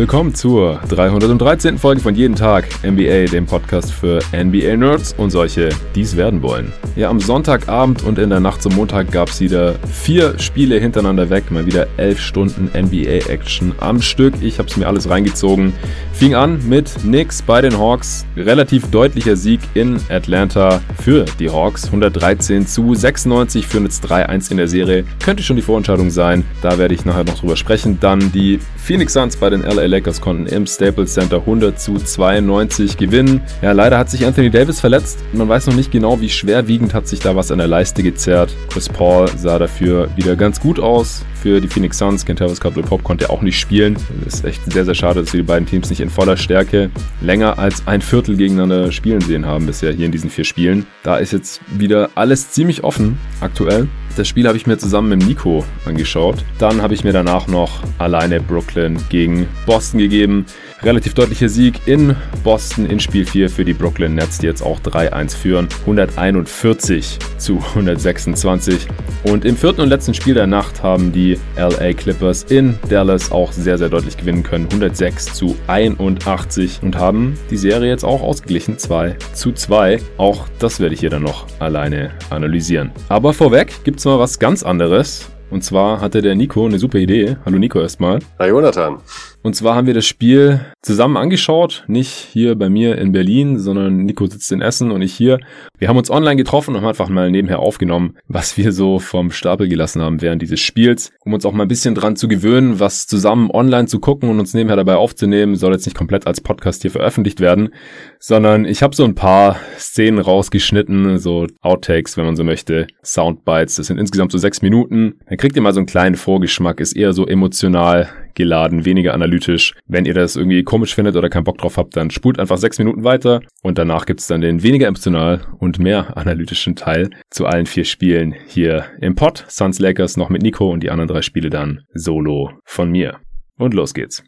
Willkommen zur 313. Folge von Jeden Tag NBA, dem Podcast für NBA-Nerds und solche, die es werden wollen. Ja, am Sonntagabend und in der Nacht zum Montag gab es wieder vier Spiele hintereinander weg, mal wieder elf Stunden NBA-Action am Stück. Ich habe es mir alles reingezogen. Fing an mit Knicks bei den Hawks. Relativ deutlicher Sieg in Atlanta für die Hawks. 113 zu 96 für jetzt 3-1 in der Serie. Könnte schon die Vorentscheidung sein. Da werde ich nachher noch drüber sprechen. Dann die Phoenix Suns bei den LA Lakers konnten im Staples Center 100 zu 92 gewinnen. Ja, leider hat sich Anthony Davis verletzt. Man weiß noch nicht genau, wie schwerwiegend hat sich da was an der Leiste gezerrt. Chris Paul sah dafür wieder ganz gut aus. Für die Phoenix Suns, Kentavis Caldwell Pop konnte auch nicht spielen. Das ist echt sehr, sehr schade, dass wir die beiden Teams nicht in voller Stärke länger als ein Viertel gegeneinander spielen sehen haben bisher hier in diesen vier Spielen. Da ist jetzt wieder alles ziemlich offen aktuell. Das Spiel habe ich mir zusammen mit Nico angeschaut. Dann habe ich mir danach noch alleine Brooklyn gegen Boston gegeben. Relativ deutlicher Sieg in Boston in Spiel 4 für die Brooklyn Nets, die jetzt auch 3-1 führen. 141 zu 126. Und im vierten und letzten Spiel der Nacht haben die LA Clippers in Dallas auch sehr, sehr deutlich gewinnen können. 106 zu 81 und haben die Serie jetzt auch ausgeglichen. 2 zu 2. Auch das werde ich hier dann noch alleine analysieren. Aber vorweg gibt es mal was ganz anderes. Und zwar hatte der Nico eine super Idee. Hallo Nico erstmal. Hi Jonathan. Und zwar haben wir das Spiel zusammen angeschaut, nicht hier bei mir in Berlin, sondern Nico sitzt in Essen und ich hier. Wir haben uns online getroffen und haben einfach mal nebenher aufgenommen, was wir so vom Stapel gelassen haben während dieses Spiels, um uns auch mal ein bisschen dran zu gewöhnen, was zusammen online zu gucken und uns nebenher dabei aufzunehmen. Soll jetzt nicht komplett als Podcast hier veröffentlicht werden, sondern ich habe so ein paar Szenen rausgeschnitten, so Outtakes, wenn man so möchte, Soundbites. Das sind insgesamt so sechs Minuten. Dann kriegt ihr mal so einen kleinen Vorgeschmack, ist eher so emotional geladen, weniger analytisch. Wenn ihr das irgendwie komisch findet oder keinen Bock drauf habt, dann spult einfach sechs Minuten weiter und danach gibt's dann den weniger emotional und mehr analytischen Teil zu allen vier Spielen hier im Pod. Suns Lakers noch mit Nico und die anderen drei Spiele dann solo von mir. Und los geht's.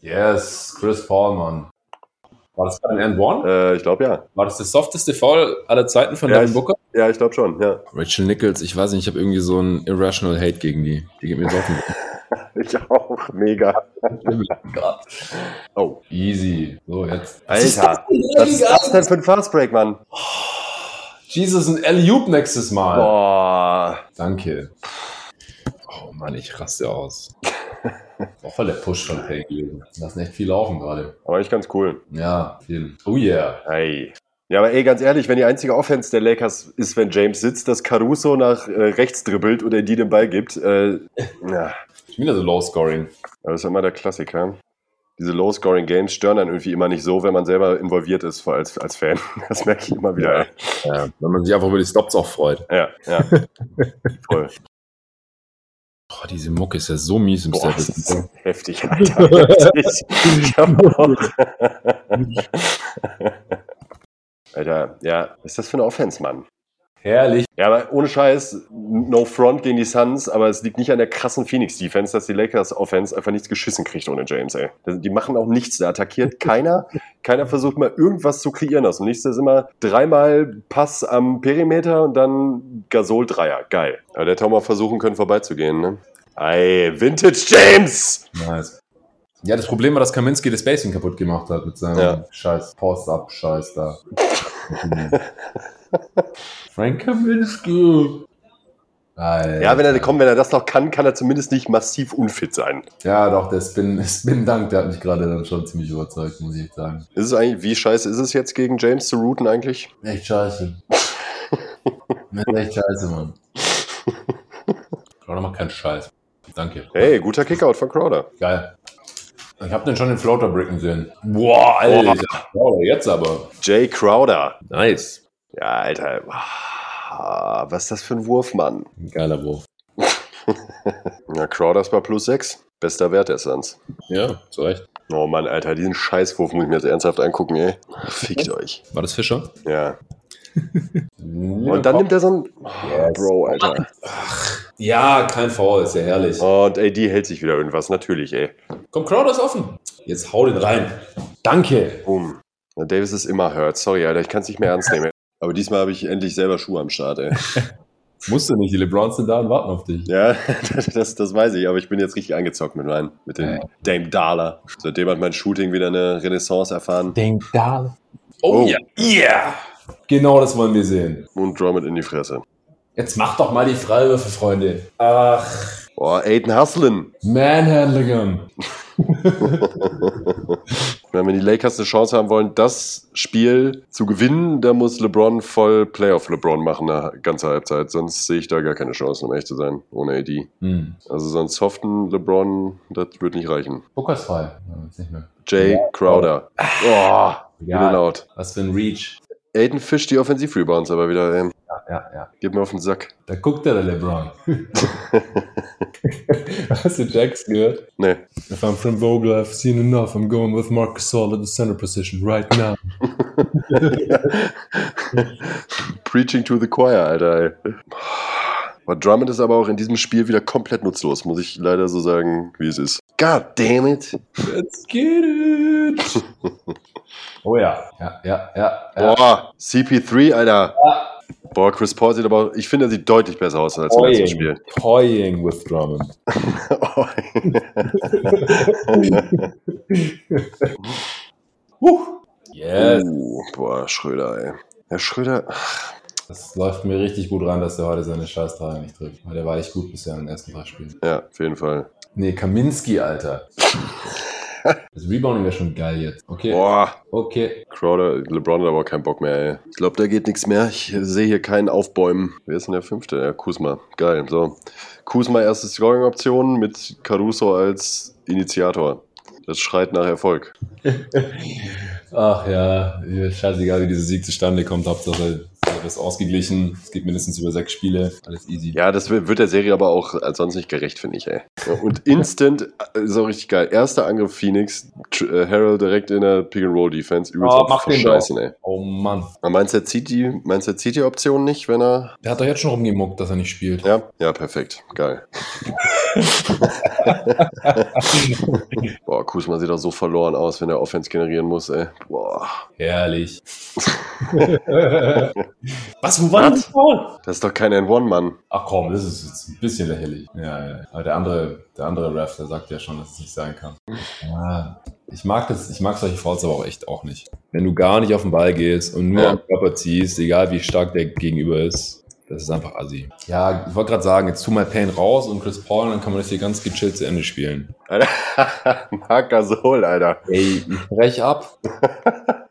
Yes, Chris Paul. War das ein End One? Äh, ich glaube ja. War das das softeste Foul aller Zeiten von ja, Devin ich, Booker? Ja, ich glaube schon, ja. Rachel Nichols, ich weiß nicht, ich habe irgendwie so einen irrational Hate gegen die. Die geht mir so auf den Ich auch, mega. Oh. Easy. So, jetzt. Alter, was ist das denn für ein Fastbreak, Mann? Jesus, ein Alley-Oop nächstes Mal. Boah. Danke. Oh Mann, ich raste aus. Auch voll der Push von Pay gewesen. Lassen echt viel laufen gerade. Aber echt ganz cool. Ja, viel. Oh yeah. Hey. Ja, aber ey, ganz ehrlich, wenn die einzige Offense der Lakers ist, wenn James sitzt, dass Caruso nach äh, rechts dribbelt oder die den Ball gibt, äh, ja. Wieder so Low-Scoring. Aber das ist immer der Klassiker. Diese Low-Scoring-Games stören dann irgendwie immer nicht so, wenn man selber involviert ist als, als Fan. Das merke ich immer wieder. Ja, wenn man sich einfach über die Stops auch freut. Ja, ja. Voll. Boah, diese Mucke ist ja so mies im Boah, das Staples. ist heftig, Alter. Heftig. Ich hab auch. Alter, ja, was ist das für eine Offense, Mann? Herrlich. Ja, aber ohne Scheiß, no front gegen die Suns, aber es liegt nicht an der krassen Phoenix-Defense, dass die Lakers-Offense einfach nichts geschissen kriegt ohne James, ey. Die machen auch nichts, da attackiert keiner. keiner versucht mal irgendwas zu kreieren aus dem Nichts. Das ist immer dreimal Pass am Perimeter und dann Gasol-Dreier. Geil. Aber der hätte auch mal versuchen können, vorbeizugehen, ne? Ey, Vintage James! Nice. Ja, das Problem war, dass Kaminski das Spacing kaputt gemacht hat mit seinem Ja. scheiß Post-Up-Scheiß da. Frank Kaminski. Alter. Ja, wenn er, komm, wenn er das noch kann, kann er zumindest nicht massiv unfit sein. Ja, doch, der Spin, Spin Dank, der hat mich gerade dann schon ziemlich überzeugt, muss ich sagen. Ist es eigentlich, wie scheiße ist es jetzt gegen James zu routen eigentlich? Echt scheiße. Echt scheiße, Mann. Crowder macht keinen Scheiß. Danke. Hey, guter Kickout von Crowder. Geil. Ich hab den schon in Floater bricken sehen. Boah, Alter. Crowder, jetzt aber. Jay Crowder. Nice. Ja, Alter. Ah, Was ist das für ein Wurf, Mann? Geiler Wurf. Ja, Crowder ist bei plus 6. Bester Wert der Suns. Ja, zu Recht. Oh Mann, Alter, diesen Scheißwurf muss ich mir jetzt ernsthaft angucken, ey. Fickt euch. War das Fischer? Ja. Und dann nimmt er so ein. Oh, Yes. Bro, Alter. Ja, kein Foul, ist ja herrlich. Und AD hält sich wieder irgendwas, natürlich, ey. Komm, Crowder ist offen. Jetzt hau den rein. Danke. Boom. Na, Davis ist immer hurt. Sorry, Alter, ich kann es nicht mehr ernst nehmen. Aber diesmal habe ich endlich selber Schuhe am Start, ey. Musst du nicht, die LeBrons sind da und warten auf dich. Ja, das, das weiß ich, aber ich bin jetzt richtig angezockt mit meinem, mit dem Ja. Dame Dollar. Seitdem hat mein Shooting wieder eine Renaissance erfahren Denk da. Oh, Oh. ja. Ja. Genau das wollen wir sehen. und Drummond in die Fresse. Jetzt mach doch mal die Freiwürfe, Freunde. Ach, Boah, Aiden Hustlin. Manhandling. Wenn die Lakers eine Chance haben wollen, das Spiel zu gewinnen, da muss LeBron voll Playoff LeBron machen, eine ganze Halbzeit. Sonst sehe ich da gar keine Chance, um ehrlich zu sein, ohne AD. Hm. Also so einen soften LeBron, das wird nicht reichen. Booker ist frei. Jay Crowder. Oh, Ja, laut. was für ein Reach. Aiden fischt die Offensiv-Rebounds aber wieder. Ey. Ja, ja, ja. Gib mir auf den Sack. Da guckt der, der LeBron. Hast du Jax gehört? Nee. If I'm from Vogel, I've seen enough. I'm going with Marcus Gasol at the center position right now. Preaching to the choir, Alter. Ey. Aber Drummond ist aber auch in diesem Spiel wieder komplett nutzlos, muss ich leider so sagen, wie es ist. God damn it. Let's get it. oh ja. Ja, ja, ja. ja. Boah, CP3, Alter. Boah, Chris Paul sieht aber, ich finde, er sieht deutlich besser aus als im letzten Spiel. Toying with Drummond. Oh. Yes. Uh, boah, Schröder, ey. Herr Schröder, Das läuft mir richtig gut ran, dass der heute seine Scheißdreier nicht trifft. Weil der war echt gut bisher in den ersten drei Spielen. ja, auf jeden Fall. Nee, Kaminski, Alter. Das Rebounding wäre schon geil jetzt. Okay. Boah, Okay. Crowder, LeBron hat aber keinen Bock mehr, ey. Ich glaube, da geht nichts mehr. Ich sehe hier keinen Aufbäumen. Wer ist denn der fünfte? Ja, Kuzma. Geil. So. Kuzma erste Scoring-Option mit Caruso als Initiator. Das schreit nach Erfolg. Ach ja, scheißegal, wie dieser Sieg zustande kommt. Hauptsache, es ist ausgeglichen. Es geht mindestens über sechs Spiele. Alles easy. Ja, das wird der Serie aber auch als sonst nicht gerecht, finde ich, ey. Und instant, äh, ist auch richtig geil. Erster Angriff Phoenix, äh, Harrell direkt in der Pick-and-Roll-Defense. Übelst Oh, mach den Verscheißen, ey. Oh Mann. Aber Meinst du, er zieht die, meinst du, er zieht die Option nicht, wenn er Der hat doch jetzt schon rumgemuckt, dass er nicht spielt. Ja, ja, perfekt. Geil. Boah, Kuzma sieht auch so verloren aus, wenn er Offense generieren muss, ey. Boah. Herrlich. Was, wo war das Foul? Das ist doch kein N1, Mann. Ach komm, das ist jetzt ein bisschen lächerlich. Ja, ja. Aber der andere, der andere Ref, der sagt ja schon, dass es nicht sein kann. Ja. Ich mag das, ich mag solche Fouls aber auch echt auch nicht. Wenn du gar nicht auf den Ball gehst und nur Ja. am Körper ziehst, egal wie stark der Gegenüber ist, das ist einfach assi. Ja, ich wollte gerade sagen, jetzt tu mal Payne raus und Chris Paul, dann kann man das hier ganz gechillt zu Ende spielen. Alter. Marc Gasol, Alter. Ey, ich brech ab.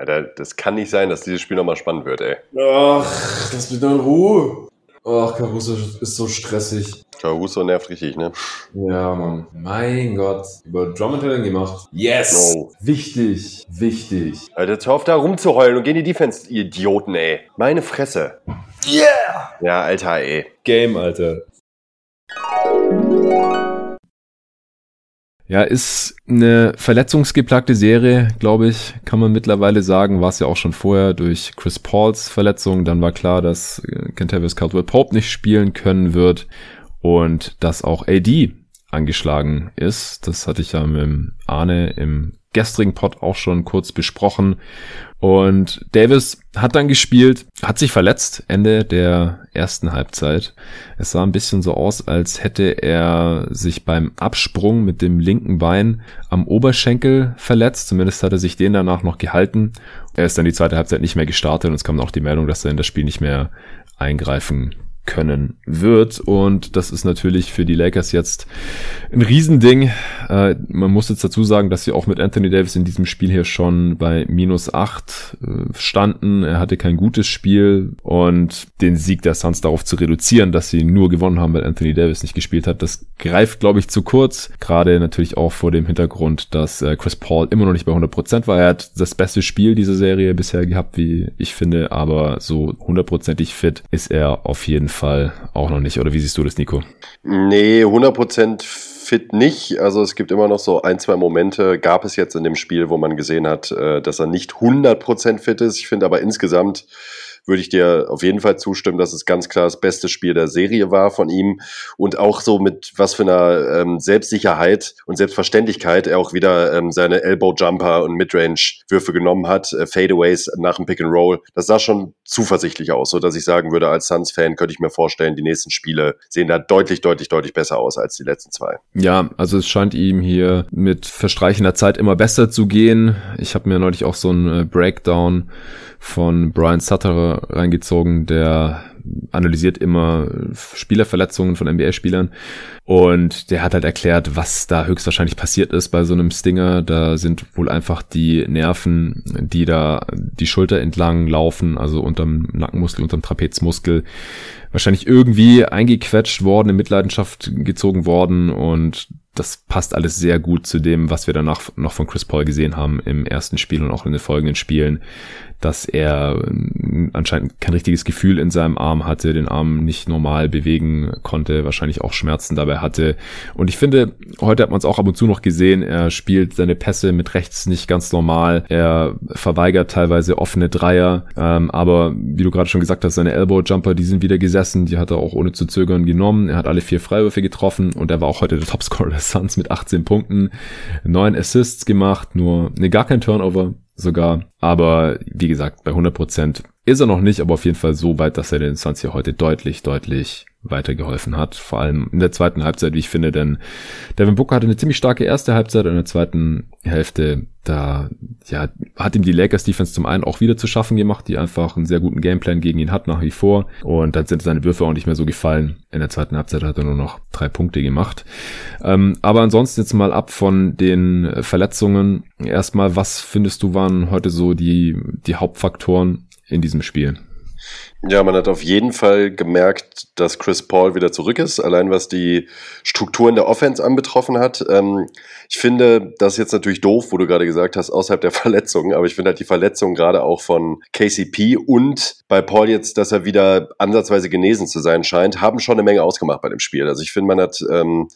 Alter, das kann nicht sein, dass dieses Spiel nochmal spannend wird, ey. Ach, mich doch in Ruhe. Ach, Caruso ist so stressig. Caruso nervt richtig, ne? Ja, Mann. Mein Gott. Über Drummond hat er ihn gemacht. Yes! No. Wichtig, wichtig. Alter, jetzt hör auf da rumzuheulen und geh in die Defense, ihr Idioten, ey. Meine Fresse. Yeah! Ja, Alter, ey. Game, Alter. Ja, ist eine verletzungsgeplagte Serie, glaube ich, kann man mittlerweile sagen. War es ja auch schon vorher durch Chris Pauls Verletzung. Dann war klar, dass äh, Kentavious Caldwell Pope nicht spielen können wird und dass auch AD angeschlagen ist. Das hatte ich ja mit Arne im gestrigen Pod auch schon kurz besprochen. Und Davis hat dann gespielt, hat sich verletzt Ende der ersten Halbzeit. Es sah ein bisschen so aus, als hätte er sich beim Absprung mit dem linken Bein am Oberschenkel verletzt. Zumindest hat er sich den danach noch gehalten. Er ist dann die zweite Halbzeit nicht mehr gestartet und es kam auch die Meldung, dass er in das Spiel nicht mehr eingreifen können wird. Und das ist natürlich für die Lakers jetzt ein Riesending. Äh, man muss jetzt dazu sagen, dass sie auch mit Anthony Davis in diesem Spiel hier schon bei minus acht äh, standen. Er hatte kein gutes Spiel und den Sieg der Suns darauf zu reduzieren, dass sie nur gewonnen haben, weil Anthony Davis nicht gespielt hat, das greift, glaube ich, zu kurz. Gerade natürlich auch vor dem Hintergrund, dass äh, Chris Paul immer noch nicht bei 100 Prozent war. Er hat das beste Spiel dieser Serie bisher gehabt, wie ich finde, aber so hundertprozentig fit ist er auf jeden Fall auch noch nicht. Oder wie siehst du das, Nico? Nee, 100% fit nicht. Also es gibt immer noch so ein, zwei Momente, gab es jetzt in dem Spiel, wo man gesehen hat, äh, dass er nicht 100% fit ist. Ich finde aber insgesamt würde ich dir auf jeden Fall zustimmen, dass es ganz klar das beste Spiel der Serie war von ihm und auch so mit was für einer ähm, Selbstsicherheit und Selbstverständlichkeit er auch wieder ähm, seine Elbow-Jumper und Midrange-Würfe genommen hat, äh, Fadeaways nach dem Pick and Roll. Das sah schon zuversichtlich aus, so dass ich sagen würde, als Suns-Fan könnte ich mir vorstellen, die nächsten Spiele sehen da deutlich, deutlich, deutlich besser aus als die letzten zwei. Ja, also es scheint ihm hier mit verstreichender Zeit immer besser zu gehen. Ich habe mir neulich auch so ein äh, Breakdown von Brian Sutter reingezogen, der analysiert immer Spielerverletzungen von NBA-Spielern und der hat halt erklärt, was da höchstwahrscheinlich passiert ist bei so einem Stinger. Da sind wohl einfach die Nerven, die da die Schulter entlang laufen, also unterm Nackenmuskel, unterm Trapezmuskel, wahrscheinlich irgendwie eingequetscht worden, in Mitleidenschaft gezogen worden. Und das passt alles sehr gut zu dem, was wir danach noch von Chris Paul gesehen haben im ersten Spiel und auch in den folgenden Spielen dass er ähm, anscheinend kein richtiges Gefühl in seinem Arm hatte, den Arm nicht normal bewegen konnte, wahrscheinlich auch Schmerzen dabei hatte. Und ich finde, heute hat man es auch ab und zu noch gesehen, er spielt seine Pässe mit rechts nicht ganz normal, er verweigert teilweise offene Dreier, ähm, aber wie du gerade schon gesagt hast, seine Elbow-Jumper, die sind wieder gesessen, die hat er auch ohne zu zögern genommen, er hat alle vier Freiwürfe getroffen und er war auch heute der Topscorer der Suns mit 18 Punkten, neun Assists gemacht, nur, ne, gar kein Turnover, sogar. Aber wie gesagt, bei 100 Prozent ist er noch nicht, aber auf jeden Fall so weit, dass er den Suns hier heute deutlich, deutlich weitergeholfen hat. Vor allem in der zweiten Halbzeit, wie ich finde, denn Devin Booker hatte eine ziemlich starke erste Halbzeit und in der zweiten Hälfte, da ja, hat ihm die Lakers Defense zum einen auch wieder zu schaffen gemacht, die einfach einen sehr guten Gameplan gegen ihn hat nach wie vor und dann sind seine Würfe auch nicht mehr so gefallen. In der zweiten Halbzeit hat er nur noch drei Punkte gemacht. Ähm, aber ansonsten jetzt mal ab von den Verletzungen. Erstmal, was findest du waren heute so die, die Hauptfaktoren in diesem Spiel? Ja, man hat auf jeden Fall gemerkt, dass Chris Paul wieder zurück ist, allein was die Strukturen der Offense anbetroffen hat. Ähm, ich finde das jetzt natürlich doof, wo du gerade gesagt hast, außerhalb der Verletzungen, aber ich finde halt die Verletzung gerade auch von KCP und bei Paul jetzt, dass er wieder ansatzweise genesen zu sein scheint, haben schon eine Menge ausgemacht bei dem Spiel. Also ich finde, man hat ähm,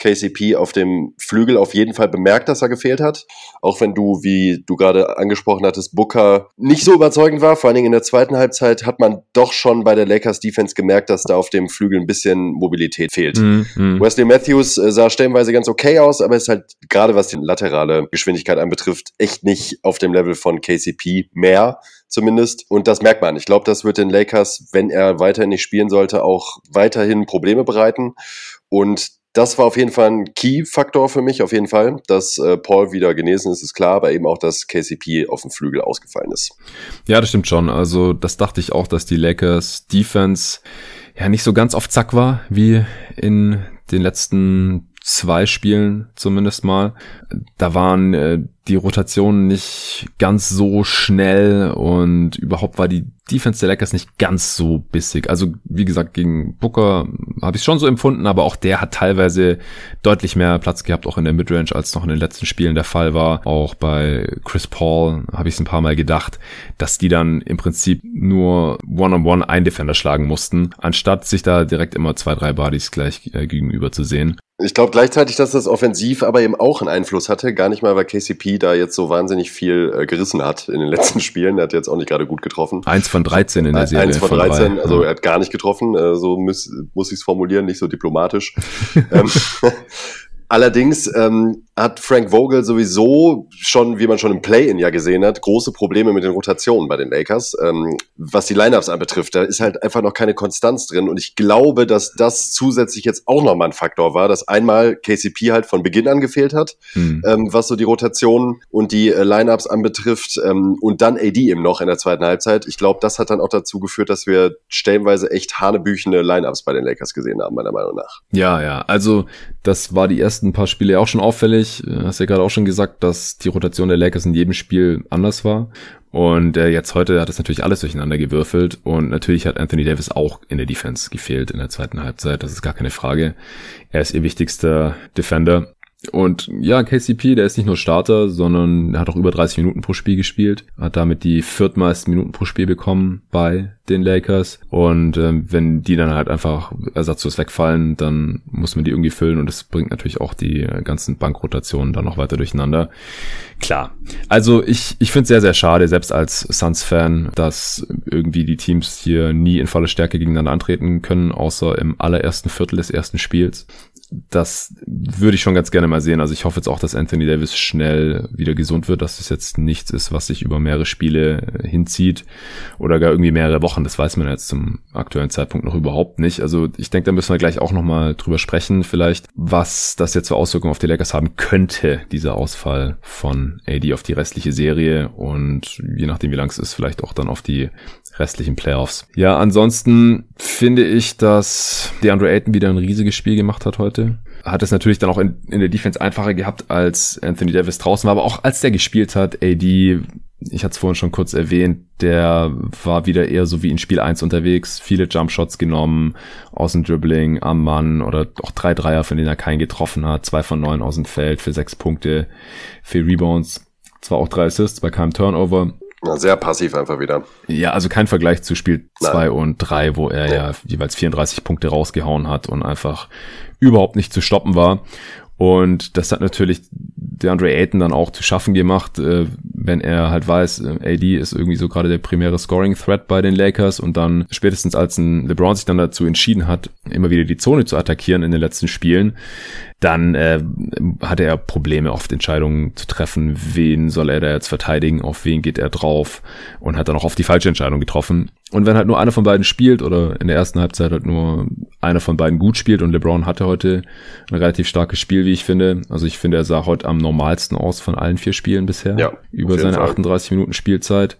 KCP auf dem Flügel auf jeden Fall bemerkt, dass er gefehlt hat. Auch wenn du, wie du gerade angesprochen hattest, Booker nicht so überzeugend war. Vor allen Dingen in der zweiten Halbzeit hat man doch schon bei der Lakers Defense gemerkt, dass da auf dem Flügel ein bisschen Mobilität fehlt. Mhm. mhm. Wesley Matthews äh, sah stellenweise ganz okay aus, aber ist halt gerade was die laterale Geschwindigkeit anbetrifft, echt nicht auf dem Level von KCP mehr zumindest. Und das merkt man. Ich glaube, das wird den Lakers, wenn er weiterhin nicht spielen sollte, auch weiterhin Probleme bereiten. Und das war auf jeden Fall ein Key-Faktor für mich, auf jeden Fall. Dass äh, Paul wieder genesen ist, ist klar, aber eben auch, dass KCP auf dem Flügel ausgefallen ist. Ja, das stimmt schon. Also, das dachte ich auch, dass die Lakers Defense ja nicht so ganz auf Zack war, wie in den letzten zwei Spielen zumindest mal. Da waren äh, die Rotationen nicht ganz so schnell und überhaupt war die Defense der Lakers nicht ganz so bissig. Also wie gesagt, gegen Booker habe ich schon so empfunden, aber auch der hat teilweise deutlich mehr Platz gehabt, auch in der Midrange, als noch in den letzten Spielen der Fall war. Auch bei Chris Paul habe ich es ein paar Mal gedacht, dass die dann im Prinzip nur One-on-One einen Defender schlagen mussten, anstatt sich da direkt immer zwei, drei Bodies gleich äh, gegenüber zu sehen. Ich glaube gleichzeitig, dass das offensiv aber eben auch einen Einfluss hatte. Gar nicht mal, weil KCP da jetzt so wahnsinnig viel äh, gerissen hat in den letzten Spielen. Er hat jetzt auch nicht gerade gut getroffen. Eins von 13 in der Serie. Eins von 13, von also er hat gar nicht getroffen. Äh, so muss, muss ich es formulieren, nicht so diplomatisch. ähm, Allerdings ähm, hat Frank Vogel sowieso schon, wie man schon im Play-In ja gesehen hat, große Probleme mit den Rotationen bei den Lakers. Ähm, was die Lineups anbetrifft, da ist halt einfach noch keine Konstanz drin. Und ich glaube, dass das zusätzlich jetzt auch nochmal ein Faktor war, dass einmal KCP halt von Beginn an gefehlt hat, hm. ähm, was so die Rotationen und die äh, Lineups anbetrifft. Ähm, und dann AD eben noch in der zweiten Halbzeit. Ich glaube, das hat dann auch dazu geführt, dass wir stellenweise echt hanebüchene Lineups bei den Lakers gesehen haben, meiner Meinung nach. Ja, ja. Also das war die ersten paar Spiele auch schon auffällig. Du hast ja gerade auch schon gesagt, dass die Rotation der Lakers in jedem Spiel anders war. Und äh, jetzt heute hat es natürlich alles durcheinander gewürfelt. Und natürlich hat Anthony Davis auch in der Defense gefehlt in der zweiten Halbzeit. Das ist gar keine Frage. Er ist ihr wichtigster Defender. Und ja, KCP, der ist nicht nur Starter, sondern er hat auch über 30 Minuten pro Spiel gespielt, hat damit die viertmeisten Minuten pro Spiel bekommen bei den Lakers. Und ähm, wenn die dann halt einfach ersatzlos wegfallen, dann muss man die irgendwie füllen und das bringt natürlich auch die ganzen Bankrotationen dann noch weiter durcheinander. Klar. Also ich, ich finde es sehr, sehr schade, selbst als Suns-Fan, dass irgendwie die Teams hier nie in voller Stärke gegeneinander antreten können, außer im allerersten Viertel des ersten Spiels das würde ich schon ganz gerne mal sehen. Also ich hoffe jetzt auch, dass Anthony Davis schnell wieder gesund wird, dass das jetzt nichts ist, was sich über mehrere Spiele hinzieht oder gar irgendwie mehrere Wochen. Das weiß man jetzt zum aktuellen Zeitpunkt noch überhaupt nicht. Also ich denke, da müssen wir gleich auch nochmal drüber sprechen, vielleicht, was das jetzt für Auswirkungen auf die Lakers haben könnte, dieser Ausfall von AD auf die restliche Serie und je nachdem, wie lang es ist, vielleicht auch dann auf die restlichen Playoffs. Ja, ansonsten finde ich, dass DeAndre Ayton wieder ein riesiges Spiel gemacht hat heute. Hat es natürlich dann auch in, in der Defense einfacher gehabt, als Anthony Davis draußen war, aber auch als der gespielt hat, AD, ich hatte es vorhin schon kurz erwähnt, der war wieder eher so wie in Spiel 1 unterwegs, viele Jumpshots genommen, aus dem Dribbling, am Mann oder auch drei Dreier, von denen er keinen getroffen hat, zwei von neun aus dem Feld für sechs Punkte, vier Rebounds, zwar auch drei Assists bei keinem Turnover. Ja, sehr passiv einfach wieder. Ja, also kein Vergleich zu Spiel 2 und 3, wo er ja. ja jeweils 34 Punkte rausgehauen hat und einfach überhaupt nicht zu stoppen war. Und das hat natürlich der Andre Ayton dann auch zu schaffen gemacht, äh, wenn er halt weiß, äh, AD ist irgendwie so gerade der primäre Scoring-Threat bei den Lakers und dann spätestens als ein LeBron sich dann dazu entschieden hat, immer wieder die Zone zu attackieren in den letzten Spielen, dann äh, hatte er Probleme, oft Entscheidungen zu treffen, wen soll er da jetzt verteidigen, auf wen geht er drauf und hat dann auch auf die falsche Entscheidung getroffen. Und wenn halt nur einer von beiden spielt oder in der ersten Halbzeit halt nur einer von beiden gut spielt und LeBron hatte heute ein relativ starkes Spiel, wie ich finde. Also ich finde, er sah heute am normalsten aus von allen vier Spielen bisher. Ja, über seine Fall. 38 Minuten Spielzeit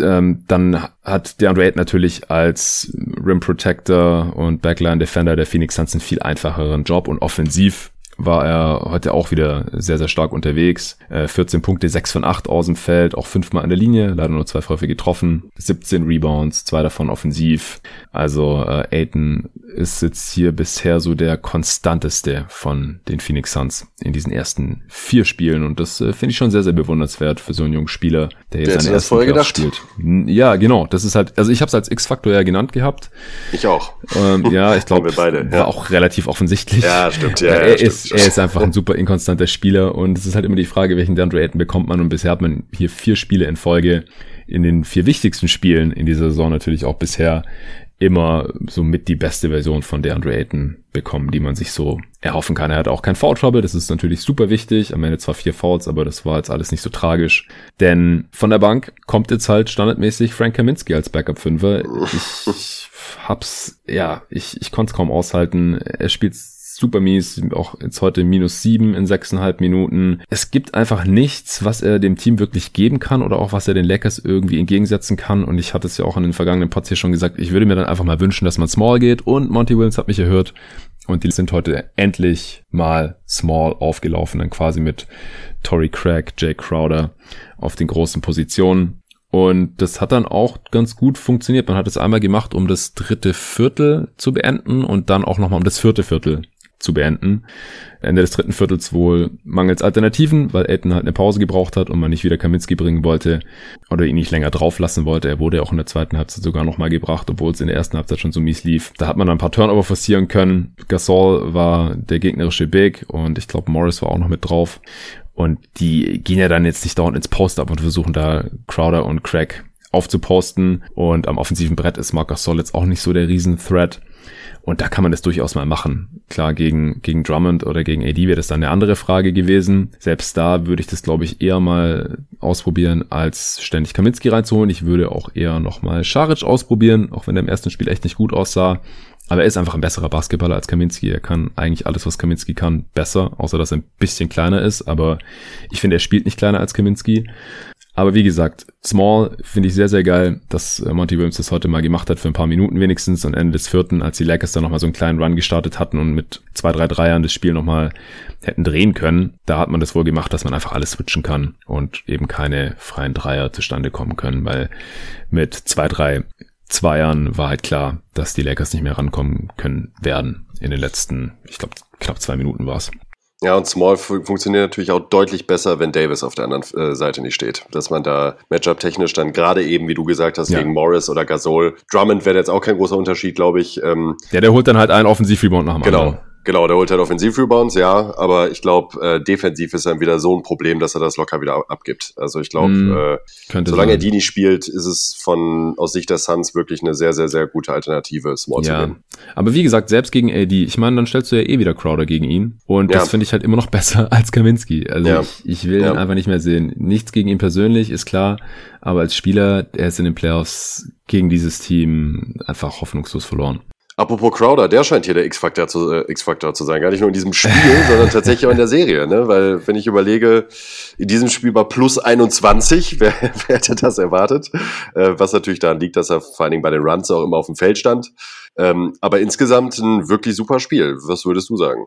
ähm, dann hat DeAndre Ayton natürlich als Rim Protector und Backline Defender der Phoenix Suns einen viel einfacheren Job und offensiv war er heute auch wieder sehr, sehr stark unterwegs. Äh, 14 Punkte, 6 von 8 aus dem Feld, auch fünfmal an der Linie, leider nur zwei Läufe getroffen. 17 Rebounds, zwei davon offensiv. Also äh, Aiton ist jetzt hier bisher so der konstanteste von den Phoenix Suns in diesen ersten vier Spielen und das äh, finde ich schon sehr, sehr bewundernswert für so einen jungen Spieler, der jetzt seine ersten Playoffs spielt. Ja, genau, das ist halt, also ich habe es als X-Faktor ja genannt gehabt. Ich auch. Ähm, ja, ich glaube, ja. war auch relativ offensichtlich. Ja, stimmt. Ja, er, ja, ist, er ist einfach ein super inkonstanter Spieler und es ist halt immer die Frage, welchen DeAndre Ayton bekommt man und bisher hat man hier vier Spiele in Folge in den vier wichtigsten Spielen in dieser Saison natürlich auch bisher immer so mit die beste Version von DeAndre Ayton bekommen, die man sich so erhoffen kann. Er hat auch kein Foul Trouble, das ist natürlich super wichtig. Am Ende zwar vier Fouls, aber das war jetzt alles nicht so tragisch. Denn von der Bank kommt jetzt halt standardmäßig Frank Kaminski als Backup Fünfer. Ich, ich hab's, ja, ich, ich konnte es kaum aushalten. Er spielt super mies, auch jetzt heute minus sieben in sechseinhalb Minuten. Es gibt einfach nichts, was er dem Team wirklich geben kann oder auch was er den Lakers irgendwie entgegensetzen kann. Und ich hatte es ja auch in den vergangenen Pods hier schon gesagt, ich würde mir dann einfach mal wünschen, dass man small geht. Und Monty Williams hat mich erhört. Und die sind heute endlich mal small aufgelaufen, dann quasi mit Tory Craig, Jay Crowder auf den großen Positionen. Und das hat dann auch ganz gut funktioniert. Man hat es einmal gemacht, um das dritte Viertel zu beenden und dann auch nochmal um das vierte Viertel zu beenden. Ende des dritten Viertels wohl mangels Alternativen, weil Elton halt eine Pause gebraucht hat und man nicht wieder Kaminski bringen wollte oder ihn nicht länger drauf lassen wollte. Er wurde ja auch in der zweiten Halbzeit sogar nochmal gebracht, obwohl es in der ersten Halbzeit schon so mies lief. Da hat man dann ein paar Turnover forcieren können. Gasol war der gegnerische Big und ich glaube Morris war auch noch mit drauf. Und die gehen ja dann jetzt nicht dauernd ins Post-Up und versuchen da Crowder und Craig aufzuposten. Und am offensiven Brett ist Marcus Gasol jetzt auch nicht so der Riesen-Threat. Und da kann man das durchaus mal machen. Klar, gegen, gegen Drummond oder gegen AD wäre das dann eine andere Frage gewesen. Selbst da würde ich das, glaube ich, eher mal ausprobieren, als ständig Kaminski reinzuholen. Ich würde auch eher nochmal Scharic ausprobieren, auch wenn der im ersten Spiel echt nicht gut aussah. Aber er ist einfach ein besserer Basketballer als Kaminski. Er kann eigentlich alles, was Kaminski kann, besser, außer dass er ein bisschen kleiner ist. Aber ich finde, er spielt nicht kleiner als Kaminski. Aber wie gesagt, Small finde ich sehr, sehr geil, dass äh, Monty Williams das heute mal gemacht hat für ein paar Minuten wenigstens und Ende des vierten, als die Lakers dann nochmal so einen kleinen Run gestartet hatten und mit zwei, drei Dreiern das Spiel nochmal hätten drehen können. Da hat man das wohl gemacht, dass man einfach alles switchen kann und eben keine freien Dreier zustande kommen können, weil mit zwei, drei Zweiern war halt klar, dass die Lakers nicht mehr rankommen können werden in den letzten, ich glaube, knapp zwei Minuten war es. Ja, und Small funktioniert natürlich auch deutlich besser, wenn Davis auf der anderen äh, Seite nicht steht. Dass man da Matchup-technisch dann gerade eben, wie du gesagt hast, ja. gegen Morris oder Gasol. Drummond wäre jetzt auch kein großer Unterschied, glaube ich. Ähm, ja, der holt dann halt einen Offensiv-Rebound nach dem Genau. Anderen. Genau, der holt halt Offensiv-Rebounds, ja, aber ich glaube, äh, defensiv ist dann wieder so ein Problem, dass er das locker wieder abgibt. Also ich glaube, mm, äh, solange sein. er die nicht spielt, ist es von aus Sicht der Suns wirklich eine sehr, sehr, sehr gute Alternative, Small ja. zu gehen. Aber wie gesagt, selbst gegen AD, ich meine, dann stellst du ja eh wieder Crowder gegen ihn und ja. das finde ich halt immer noch besser als Kaminski. Also ja. ich, ich will ihn einfach nicht mehr sehen. Nichts gegen ihn persönlich, ist klar, aber als Spieler, er ist in den Playoffs gegen dieses Team einfach hoffnungslos verloren. Apropos Crowder, der scheint hier der X-Factor zu, äh, X-Factor zu sein. Gar nicht nur in diesem Spiel, sondern tatsächlich auch in der Serie. Ne? Weil, wenn ich überlege, in diesem Spiel war plus 21, wer, wer hätte das erwartet? Äh, was natürlich daran liegt, dass er vor allen Dingen bei den Runs auch immer auf dem Feld stand. Ähm, aber insgesamt ein wirklich super Spiel. Was würdest du sagen?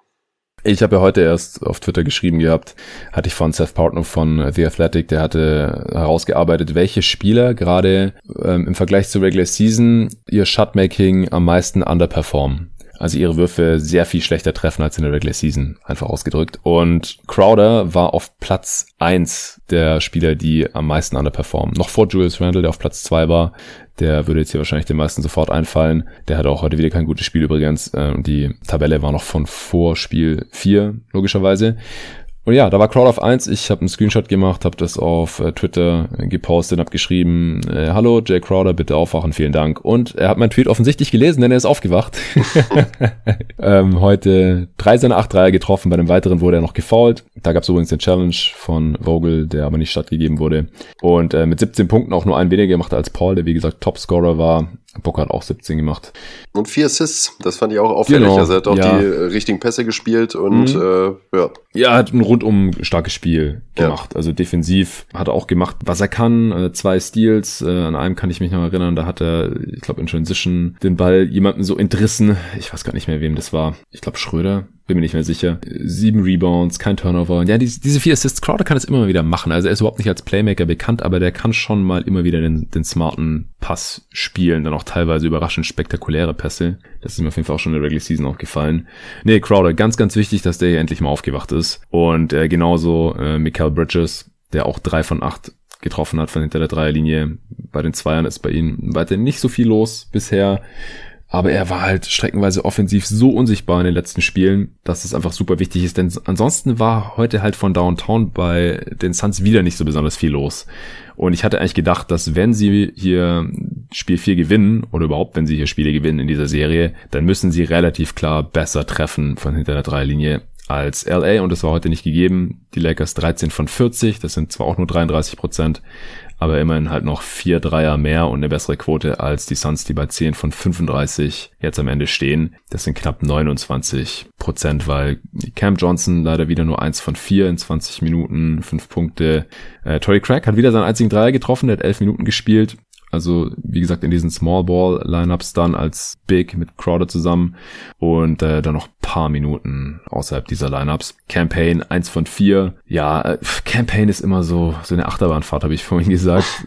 Ich habe ja heute erst auf Twitter geschrieben gehabt, hatte ich von Seth Partner von The Athletic, der hatte herausgearbeitet, welche Spieler gerade ähm, im Vergleich zur Regular Season ihr Shotmaking am meisten underperformen. Also ihre Würfe sehr viel schlechter treffen als in der Regular Season, einfach ausgedrückt. Und Crowder war auf Platz eins der Spieler, die am meisten underperformen. Noch vor Julius Randle, der auf Platz zwei war. Der würde jetzt hier wahrscheinlich den meisten sofort einfallen. Der hatte auch heute wieder kein gutes Spiel übrigens. Äh, die Tabelle war noch von vor Spiel 4, logischerweise. Und ja, da war Crowd auf 1. Ich habe einen Screenshot gemacht, habe das auf äh, Twitter gepostet, habe geschrieben, äh, hallo Jay Crowder, bitte aufwachen, vielen Dank. Und er hat meinen Tweet offensichtlich gelesen, denn er ist aufgewacht. ähm, heute drei seiner acht Dreier getroffen, bei einem weiteren wurde er noch gefoult. Da gab es übrigens den Challenge von Vogel, der aber nicht stattgegeben wurde. Und äh, mit 17 Punkten auch nur ein weniger gemacht als Paul, der wie gesagt Topscorer war. Bock hat auch 17 gemacht. Und vier Assists, das fand ich auch auffällig. Genau, also er hat auch ja. die äh, richtigen Pässe gespielt und mhm. äh, ja. Ja, er hat ein rundum starkes Spiel gemacht. Ja. Also defensiv hat er auch gemacht, was er kann. Äh, zwei Steals, äh, an einem kann ich mich noch erinnern, da hat er, ich glaube in Transition, den Ball jemanden so entrissen. Ich weiß gar nicht mehr, wem das war. Ich glaube Schröder bin mir nicht mehr sicher. Sieben Rebounds, kein Turnover. Ja, die, diese vier Assists, Crowder kann es immer wieder machen. Also er ist überhaupt nicht als Playmaker bekannt, aber der kann schon mal immer wieder den, den smarten Pass spielen. Dann auch teilweise überraschend spektakuläre Pässe. Das ist mir auf jeden Fall auch schon in der Regular Season aufgefallen. Nee, Crowder, ganz, ganz wichtig, dass der hier endlich mal aufgewacht ist. Und äh, genauso äh, Mikael Bridges, der auch drei von acht getroffen hat von hinter der Dreierlinie. Bei den Zweiern ist bei ihm weiter nicht so viel los bisher. Aber er war halt streckenweise offensiv so unsichtbar in den letzten Spielen, dass es einfach super wichtig ist. Denn ansonsten war heute halt von Downtown bei den Suns wieder nicht so besonders viel los. Und ich hatte eigentlich gedacht, dass wenn sie hier Spiel 4 gewinnen, oder überhaupt wenn sie hier Spiele gewinnen in dieser Serie, dann müssen sie relativ klar besser treffen von hinter der Dreilinie als LA und das war heute nicht gegeben. Die Lakers 13 von 40, das sind zwar auch nur 33 Prozent, aber immerhin halt noch vier Dreier mehr und eine bessere Quote als die Suns, die bei 10 von 35 jetzt am Ende stehen. Das sind knapp 29 Prozent, weil Cam Johnson leider wieder nur eins von vier in 20 Minuten, fünf Punkte. Äh, Tory Craig hat wieder seinen einzigen Dreier getroffen, der hat elf Minuten gespielt. Also wie gesagt in diesen Small Ball Lineups dann als Big mit Crowder zusammen und äh, dann noch paar Minuten außerhalb dieser Lineups. Campaign eins von vier. Ja, äh, Campaign ist immer so so eine Achterbahnfahrt, habe ich vorhin gesagt.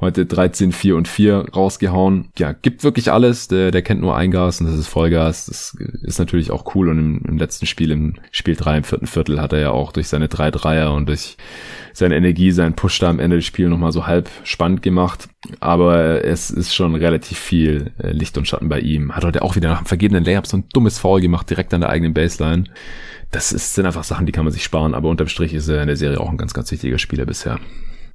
Heute 13, 4 und 4 rausgehauen. Ja, gibt wirklich alles. Der, der kennt nur Eingas und das ist Vollgas. Das ist natürlich auch cool und im, im letzten Spiel, im Spiel 3 im vierten Viertel, hat er ja auch durch seine drei Dreier und durch seine Energie, seinen Push da am Ende des Spiels nochmal so halb spannend gemacht. Aber es ist schon relativ viel äh, Licht und Schatten bei ihm. Hat heute auch wieder nach dem vergebenen Layup so ein dummes Foul gemacht, direkt an der eigenen Baseline. Das ist, sind einfach Sachen, die kann man sich sparen, aber unterm Strich ist er in der Serie auch ein ganz, ganz wichtiger Spieler bisher.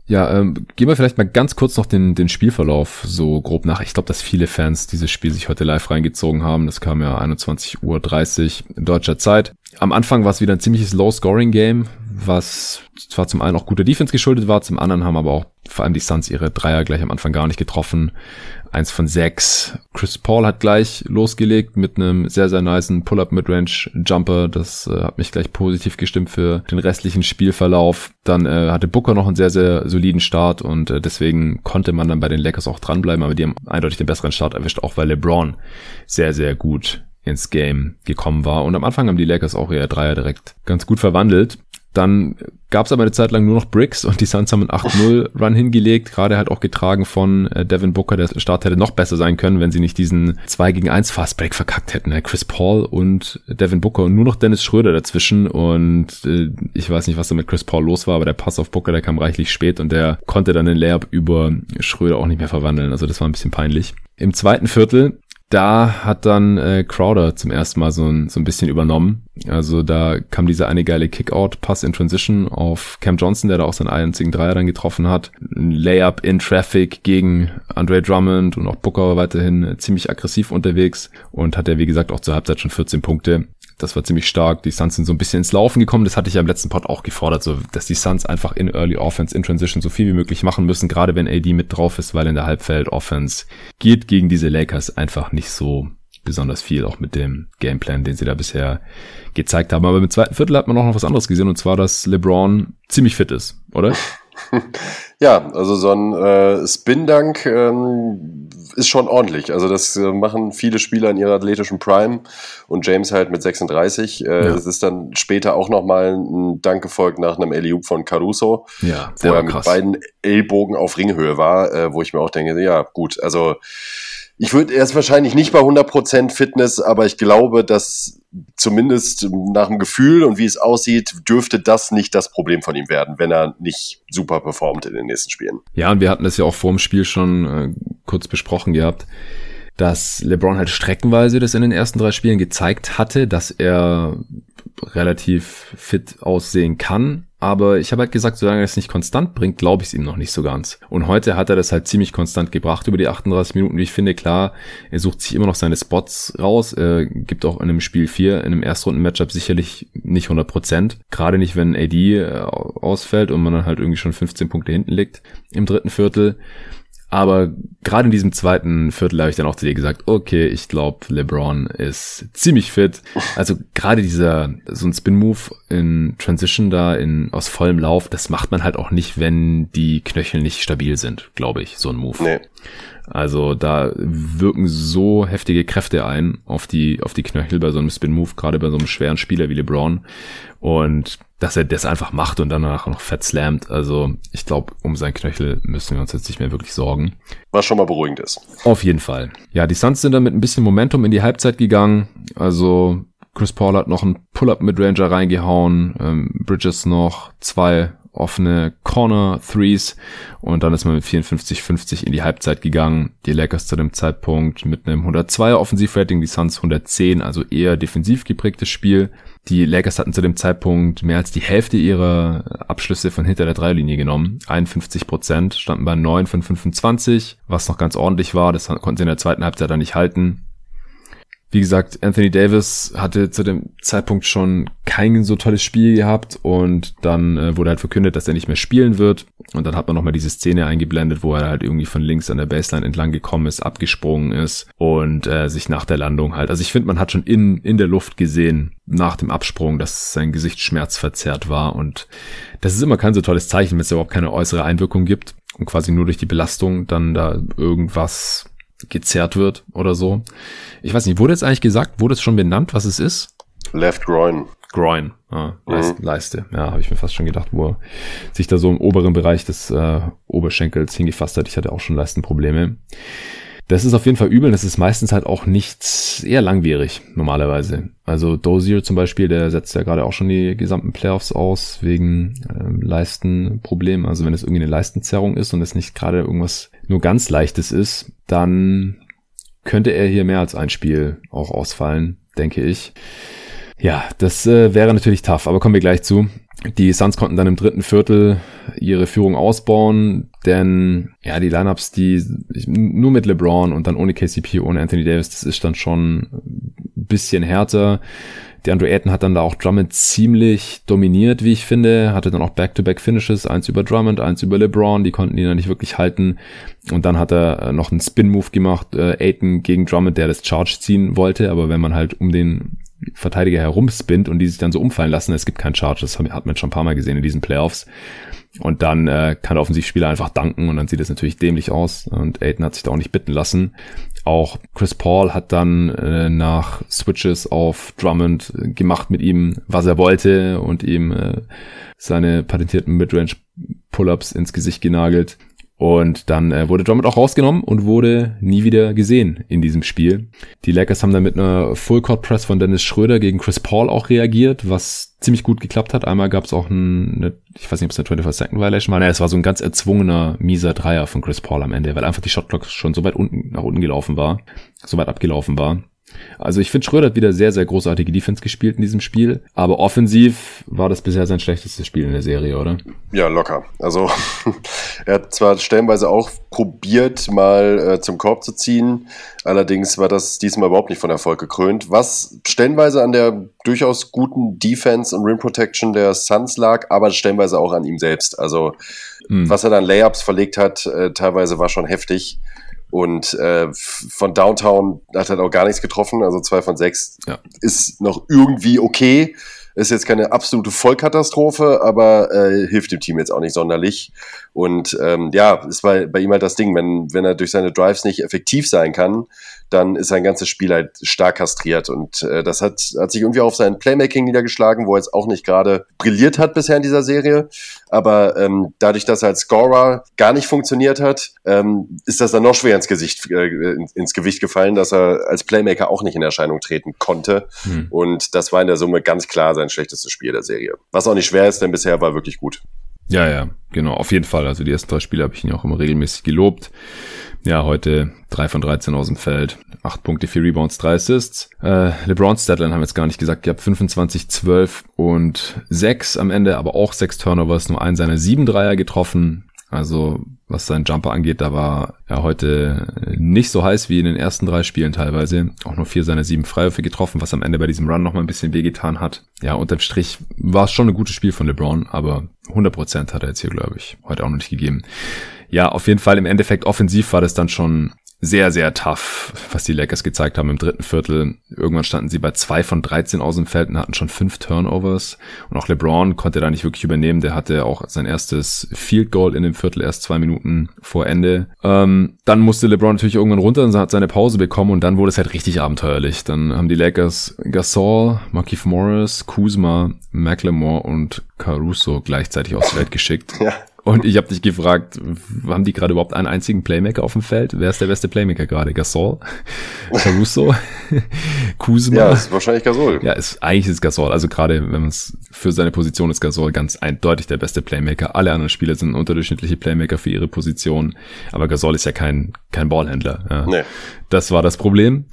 Ja, ähm, gehen wir vielleicht mal ganz kurz noch den, den Spielverlauf so grob nach. Ich glaube, dass viele Fans dieses Spiel sich heute live reingezogen haben. Das kam ja 21.30 Uhr in deutscher Zeit. Am Anfang war es wieder ein ziemliches Low-Scoring-Game, was zwar zum einen auch guter Defense geschuldet war, zum anderen haben aber auch vor allem die Suns ihre Dreier gleich am Anfang gar nicht getroffen. Eins von sechs. Chris Paul hat gleich losgelegt mit einem sehr, sehr niceen Pull-Up Midrange Jumper. Das äh, hat mich gleich positiv gestimmt für den restlichen Spielverlauf. Dann äh, hatte Booker noch einen sehr, sehr soliden Start und äh, deswegen konnte man dann bei den Lakers auch dranbleiben, aber die haben eindeutig den besseren Start erwischt, auch weil LeBron sehr, sehr gut ins Game gekommen war. Und am Anfang haben die Lakers auch ihre Dreier direkt ganz gut verwandelt. Dann gab es aber eine Zeit lang nur noch Bricks und die Suns haben einen 8-0-Run hingelegt, gerade halt auch getragen von äh, Devin Booker. Der Start hätte noch besser sein können, wenn sie nicht diesen 2 gegen 1 Fastbreak verkackt hätten. Ne? Chris Paul und Devin Booker und nur noch Dennis Schröder dazwischen und äh, ich weiß nicht, was da mit Chris Paul los war, aber der Pass auf Booker, der kam reichlich spät und der konnte dann den Layup über Schröder auch nicht mehr verwandeln. Also das war ein bisschen peinlich. Im zweiten Viertel da hat dann äh, Crowder zum ersten Mal so ein, so ein bisschen übernommen. Also da kam dieser eine geile Kickout-Pass in Transition auf Cam Johnson, der da auch seinen einzigen Dreier dann getroffen hat. Ein Layup in Traffic gegen Andre Drummond und auch Booker weiterhin ziemlich aggressiv unterwegs und hat er, wie gesagt, auch zur Halbzeit schon 14 Punkte. Das war ziemlich stark. Die Suns sind so ein bisschen ins Laufen gekommen. Das hatte ich ja im letzten Pod auch gefordert, so dass die Suns einfach in Early Offense, in Transition so viel wie möglich machen müssen, gerade wenn AD mit drauf ist, weil in der Halbfeld Offense geht gegen diese Lakers einfach nicht so besonders viel, auch mit dem Gameplan, den sie da bisher gezeigt haben. Aber im zweiten Viertel hat man auch noch was anderes gesehen, und zwar, dass LeBron ziemlich fit ist, oder? Ja, also so ein äh, Spin-Dunk ähm, ist schon ordentlich. Also das äh, machen viele Spieler in ihrer athletischen Prime und James halt mit 36. Äh, ja. ist dann später auch nochmal ein Dank gefolgt nach einem Eliup von Caruso, ja, wo er mit beiden Ellbogen auf Ringhöhe war, äh, wo ich mir auch denke, ja gut, also ich würde erst wahrscheinlich nicht bei 100% Fitness, aber ich glaube, dass zumindest nach dem Gefühl und wie es aussieht, dürfte das nicht das Problem von ihm werden, wenn er nicht super performt in den nächsten Spielen. Ja, und wir hatten das ja auch vor dem Spiel schon äh, kurz besprochen gehabt, dass LeBron halt streckenweise das in den ersten drei Spielen gezeigt hatte, dass er relativ fit aussehen kann. Aber ich habe halt gesagt, solange er es nicht konstant bringt, glaube ich es ihm noch nicht so ganz. Und heute hat er das halt ziemlich konstant gebracht über die 38 Minuten. Ich finde, klar, er sucht sich immer noch seine Spots raus. Er gibt auch in einem Spiel 4, in einem Erstrunden-Matchup sicherlich nicht 100 Prozent. Gerade nicht, wenn AD äh, ausfällt und man dann halt irgendwie schon 15 Punkte hinten liegt im dritten Viertel. Aber gerade in diesem zweiten Viertel habe ich dann auch zu dir gesagt, okay, ich glaube, LeBron ist ziemlich fit. Also gerade dieser, so ein Spin-Move in Transition da in, aus vollem Lauf, das macht man halt auch nicht, wenn die Knöchel nicht stabil sind, glaube ich, so ein Move. Nee. Also da wirken so heftige Kräfte ein auf die, auf die Knöchel bei so einem Spin-Move, gerade bei so einem schweren Spieler wie LeBron. Und dass er das einfach macht und danach noch fett slammt. Also ich glaube, um sein Knöchel müssen wir uns jetzt nicht mehr wirklich sorgen. Was schon mal beruhigend ist. Auf jeden Fall. Ja, die Suns sind dann mit ein bisschen Momentum in die Halbzeit gegangen. Also Chris Paul hat noch einen Pull-up mit Ranger reingehauen, ähm, Bridges noch zwei offene Corner Threes und dann ist man mit 54-50 in die Halbzeit gegangen. Die Lakers zu dem Zeitpunkt mit einem 102er Offensivrating, die Suns 110, also eher defensiv geprägtes Spiel. Die Lakers hatten zu dem Zeitpunkt mehr als die Hälfte ihrer Abschlüsse von hinter der Dreilinie genommen. 51 Prozent standen bei 9 von 25, was noch ganz ordentlich war. Das konnten sie in der zweiten Halbzeit dann nicht halten. Wie gesagt, Anthony Davis hatte zu dem Zeitpunkt schon kein so tolles Spiel gehabt und dann äh, wurde halt verkündet, dass er nicht mehr spielen wird. Und dann hat man nochmal diese Szene eingeblendet, wo er halt irgendwie von links an der Baseline entlang gekommen ist, abgesprungen ist und äh, sich nach der Landung halt. Also ich finde, man hat schon in, in der Luft gesehen, nach dem Absprung, dass sein Gesicht schmerzverzerrt war. Und das ist immer kein so tolles Zeichen, wenn es überhaupt keine äußere Einwirkung gibt und quasi nur durch die Belastung dann da irgendwas gezerrt wird oder so. Ich weiß nicht, wurde jetzt eigentlich gesagt, wurde es schon benannt, was es ist? Left Groin. Groin, ah, Leiste, mhm. Leiste. Ja, habe ich mir fast schon gedacht, wo er sich da so im oberen Bereich des äh, Oberschenkels hingefasst hat. Ich hatte auch schon Leistenprobleme. Das ist auf jeden Fall übel. Das ist meistens halt auch nicht eher langwierig normalerweise. Also Dozier zum Beispiel, der setzt ja gerade auch schon die gesamten Playoffs aus wegen ähm, Leistenproblemen. Also wenn es irgendwie eine Leistenzerrung ist und es nicht gerade irgendwas nur ganz leichtes ist, dann könnte er hier mehr als ein Spiel auch ausfallen, denke ich. Ja, das äh, wäre natürlich tough, aber kommen wir gleich zu. Die Suns konnten dann im dritten Viertel ihre Führung ausbauen, denn ja, die Lineups, die nur mit LeBron und dann ohne KCP, ohne Anthony Davis, das ist dann schon ein bisschen härter. Der Andrew Ayton hat dann da auch Drummond ziemlich dominiert, wie ich finde. Hatte dann auch Back-to-Back-Finishes, eins über Drummond, eins über LeBron. Die konnten ihn dann nicht wirklich halten. Und dann hat er äh, noch einen Spin-Move gemacht, äh, Ayton gegen Drummond, der das Charge ziehen wollte. Aber wenn man halt um den Verteidiger herumspinnt und die sich dann so umfallen lassen. Es gibt keinen Charge, das hat man schon ein paar Mal gesehen in diesen Playoffs. Und dann äh, kann der Offensivspieler einfach danken und dann sieht es natürlich dämlich aus. Und Aiden hat sich da auch nicht bitten lassen. auch Chris Paul hat dann äh, nach Switches auf Drummond gemacht mit ihm, was er wollte und ihm äh, seine patentierten Midrange Pull-ups ins Gesicht genagelt. Und dann äh, wurde Drummond auch rausgenommen und wurde nie wieder gesehen in diesem Spiel. Die Lakers haben dann mit einer Full Court Press von Dennis Schröder gegen Chris Paul auch reagiert, was ziemlich gut geklappt hat. Einmal gab es auch ein, eine, ich weiß nicht, ob es eine 25 Second Violation war. Nein, es war so ein ganz erzwungener, mieser Dreier von Chris Paul am Ende, weil einfach die Shotclock schon so weit unten, nach unten gelaufen war, so weit abgelaufen war. Also ich finde, Schröder hat wieder sehr, sehr großartige Defense gespielt in diesem Spiel. Aber offensiv war das bisher sein schlechtestes Spiel in der Serie, oder? Ja, locker. Also er hat zwar stellenweise auch probiert, mal äh, zum Korb zu ziehen. Allerdings war das diesmal überhaupt nicht von Erfolg gekrönt. Was stellenweise an der durchaus guten Defense und Rim Protection der Suns lag, aber stellenweise auch an ihm selbst. Also hm. was er dann Layups verlegt hat, äh, teilweise war schon heftig. Und äh, von Downtown hat er auch gar nichts getroffen. Also zwei von sechs ja. ist noch irgendwie okay. Ist jetzt keine absolute Vollkatastrophe, aber äh, hilft dem Team jetzt auch nicht sonderlich. Und ähm, ja, ist bei, bei ihm halt das Ding, wenn, wenn er durch seine Drives nicht effektiv sein kann, dann ist sein ganzes Spiel halt stark kastriert. Und äh, das hat, hat sich irgendwie auf sein Playmaking niedergeschlagen, wo er jetzt auch nicht gerade brilliert hat bisher in dieser Serie. Aber ähm, dadurch, dass er als Scorer gar nicht funktioniert hat, ähm, ist das dann noch schwer ins Gesicht, äh, ins Gewicht gefallen, dass er als Playmaker auch nicht in Erscheinung treten konnte. Hm. Und das war in der Summe ganz klar sein schlechtes Spiel der Serie. Was auch nicht schwer ist, denn bisher war wirklich gut. Ja, ja, genau, auf jeden Fall. Also die ersten drei Spiele habe ich ihn auch immer regelmäßig gelobt. Ja, heute drei von 13 aus dem Feld. acht Punkte, vier Rebounds, drei Assists. Äh, LeBron's Statline haben wir jetzt gar nicht gesagt. Ihr habt 25, 12 und 6 am Ende, aber auch sechs Turnovers, nur einen seiner sieben Dreier getroffen. Also was seinen Jumper angeht, da war er heute nicht so heiß wie in den ersten drei Spielen teilweise. Auch nur vier seiner sieben Freiwürfe getroffen, was am Ende bei diesem Run nochmal ein bisschen wehgetan hat. Ja, unterm Strich war es schon ein gutes Spiel von LeBron, aber 100% hat er jetzt hier, glaube ich, heute auch noch nicht gegeben. Ja, auf jeden Fall im Endeffekt offensiv war das dann schon sehr, sehr tough, was die Lakers gezeigt haben im dritten Viertel. Irgendwann standen sie bei zwei von 13 aus dem Feld und hatten schon fünf Turnovers. Und auch LeBron konnte da nicht wirklich übernehmen. Der hatte auch sein erstes Field Goal in dem Viertel erst zwei Minuten vor Ende. Ähm, dann musste LeBron natürlich irgendwann runter und hat seine Pause bekommen und dann wurde es halt richtig abenteuerlich. Dann haben die Lakers Gasol, Markif Morris, Kuzma, McLemore und Caruso gleichzeitig aus der Welt geschickt. Ja. Und ich habe dich gefragt, haben die gerade überhaupt einen einzigen Playmaker auf dem Feld? Wer ist der beste Playmaker gerade? Gasol? Caruso? Kuzma? Ja, ist wahrscheinlich Gasol. Ja, ist, eigentlich ist Gasol. Also gerade wenn man es für seine Position ist Gasol ganz eindeutig der beste Playmaker. Alle anderen Spieler sind unterdurchschnittliche Playmaker für ihre Position. Aber Gasol ist ja kein, kein Ballhändler. Ja. Nee. Das war das Problem.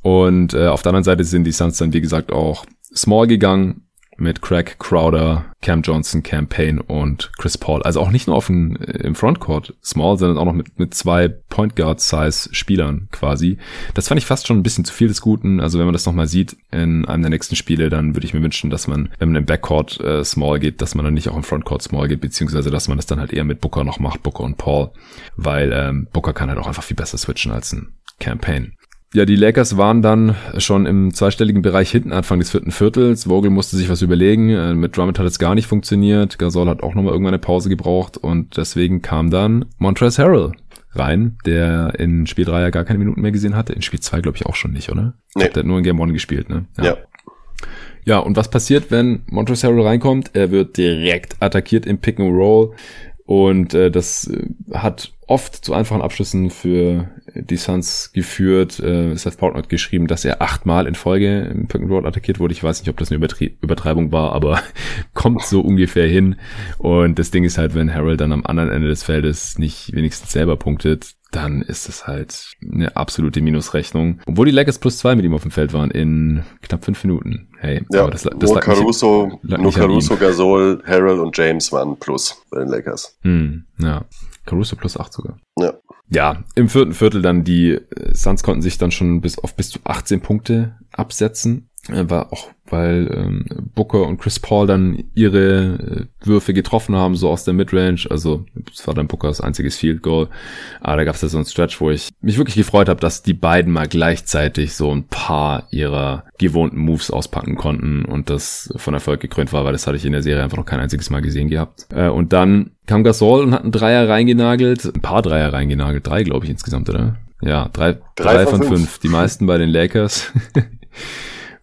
Und äh, auf der anderen Seite sind die Suns dann, wie gesagt, auch small gegangen mit Craig Crowder, Cam Johnson, Cam Payne und Chris Paul. Also auch nicht nur auf dem, äh, im Frontcourt small, sondern auch noch mit, mit zwei Point Guard Size Spielern quasi. Das fand ich fast schon ein bisschen zu viel des Guten. Also wenn man das nochmal sieht in einem der nächsten Spiele, dann würde ich mir wünschen, dass man, wenn man im Backcourt äh, small geht, dass man dann nicht auch im Frontcourt small geht, beziehungsweise dass man das dann halt eher mit Booker noch macht, Booker und Paul, weil ähm, Booker kann halt auch einfach viel besser switchen als ein Campaign. Ja, die Lakers waren dann schon im zweistelligen Bereich hinten Anfang des vierten Viertels. Vogel musste sich was überlegen. Äh, mit Drummond hat es gar nicht funktioniert. Gasol hat auch nochmal irgendwann eine Pause gebraucht und deswegen kam dann Montrezl Harrell rein, der in Spiel 3 ja gar keine Minuten mehr gesehen hatte. In Spiel 2 glaube ich auch schon nicht, oder? Nee. Der hat nur in Game 1 gespielt, ne? Ja. ja. Ja, und was passiert, wenn Montrezl Harrell reinkommt? Er wird direkt attackiert im Pick and Roll. Und äh, das äh, hat oft zu einfachen Abschlüssen für die Suns geführt. Äh, Seth Portnoy hat geschrieben, dass er achtmal in Folge im Pick and Roll attackiert wurde. Ich weiß nicht, ob das eine Übertrie Übertreibung war, aber kommt so ungefähr hin. Und das Ding ist halt, wenn Harold dann am anderen Ende des Feldes nicht wenigstens selber punktet, dann ist es halt eine absolute Minusrechnung. Obwohl die Lakers plus zwei mit ihm auf dem Feld waren in knapp fünf Minuten. Hey, ja, das, das nur Caruso, nicht, nur Caruso, Gasol, Harold und James waren plus bei den Lakers. Hm, ja. Caruso plus acht sogar. Ja. Ja, im vierten Viertel dann die äh, Suns konnten sich dann schon bis auf bis zu 18 Punkte absetzen. Äh, war auch weil ähm, Booker und Chris Paul dann ihre äh, Würfe getroffen haben, so aus der Midrange. Also es war dann Bookers einziges Field Goal. Aber da gab es ja so einen Stretch, wo ich mich wirklich gefreut habe, dass die beiden mal gleichzeitig so ein paar ihrer gewohnten Moves auspacken konnten und das von Erfolg gekrönt war, weil das hatte ich in der Serie einfach noch kein einziges Mal gesehen gehabt. Äh, und dann kam Gasol und hat einen Dreier reingenagelt, ein paar Dreier reingenagelt, drei glaube ich insgesamt, oder? Ja, drei, drei, drei von, fünf. fünf. Die meisten bei den Lakers.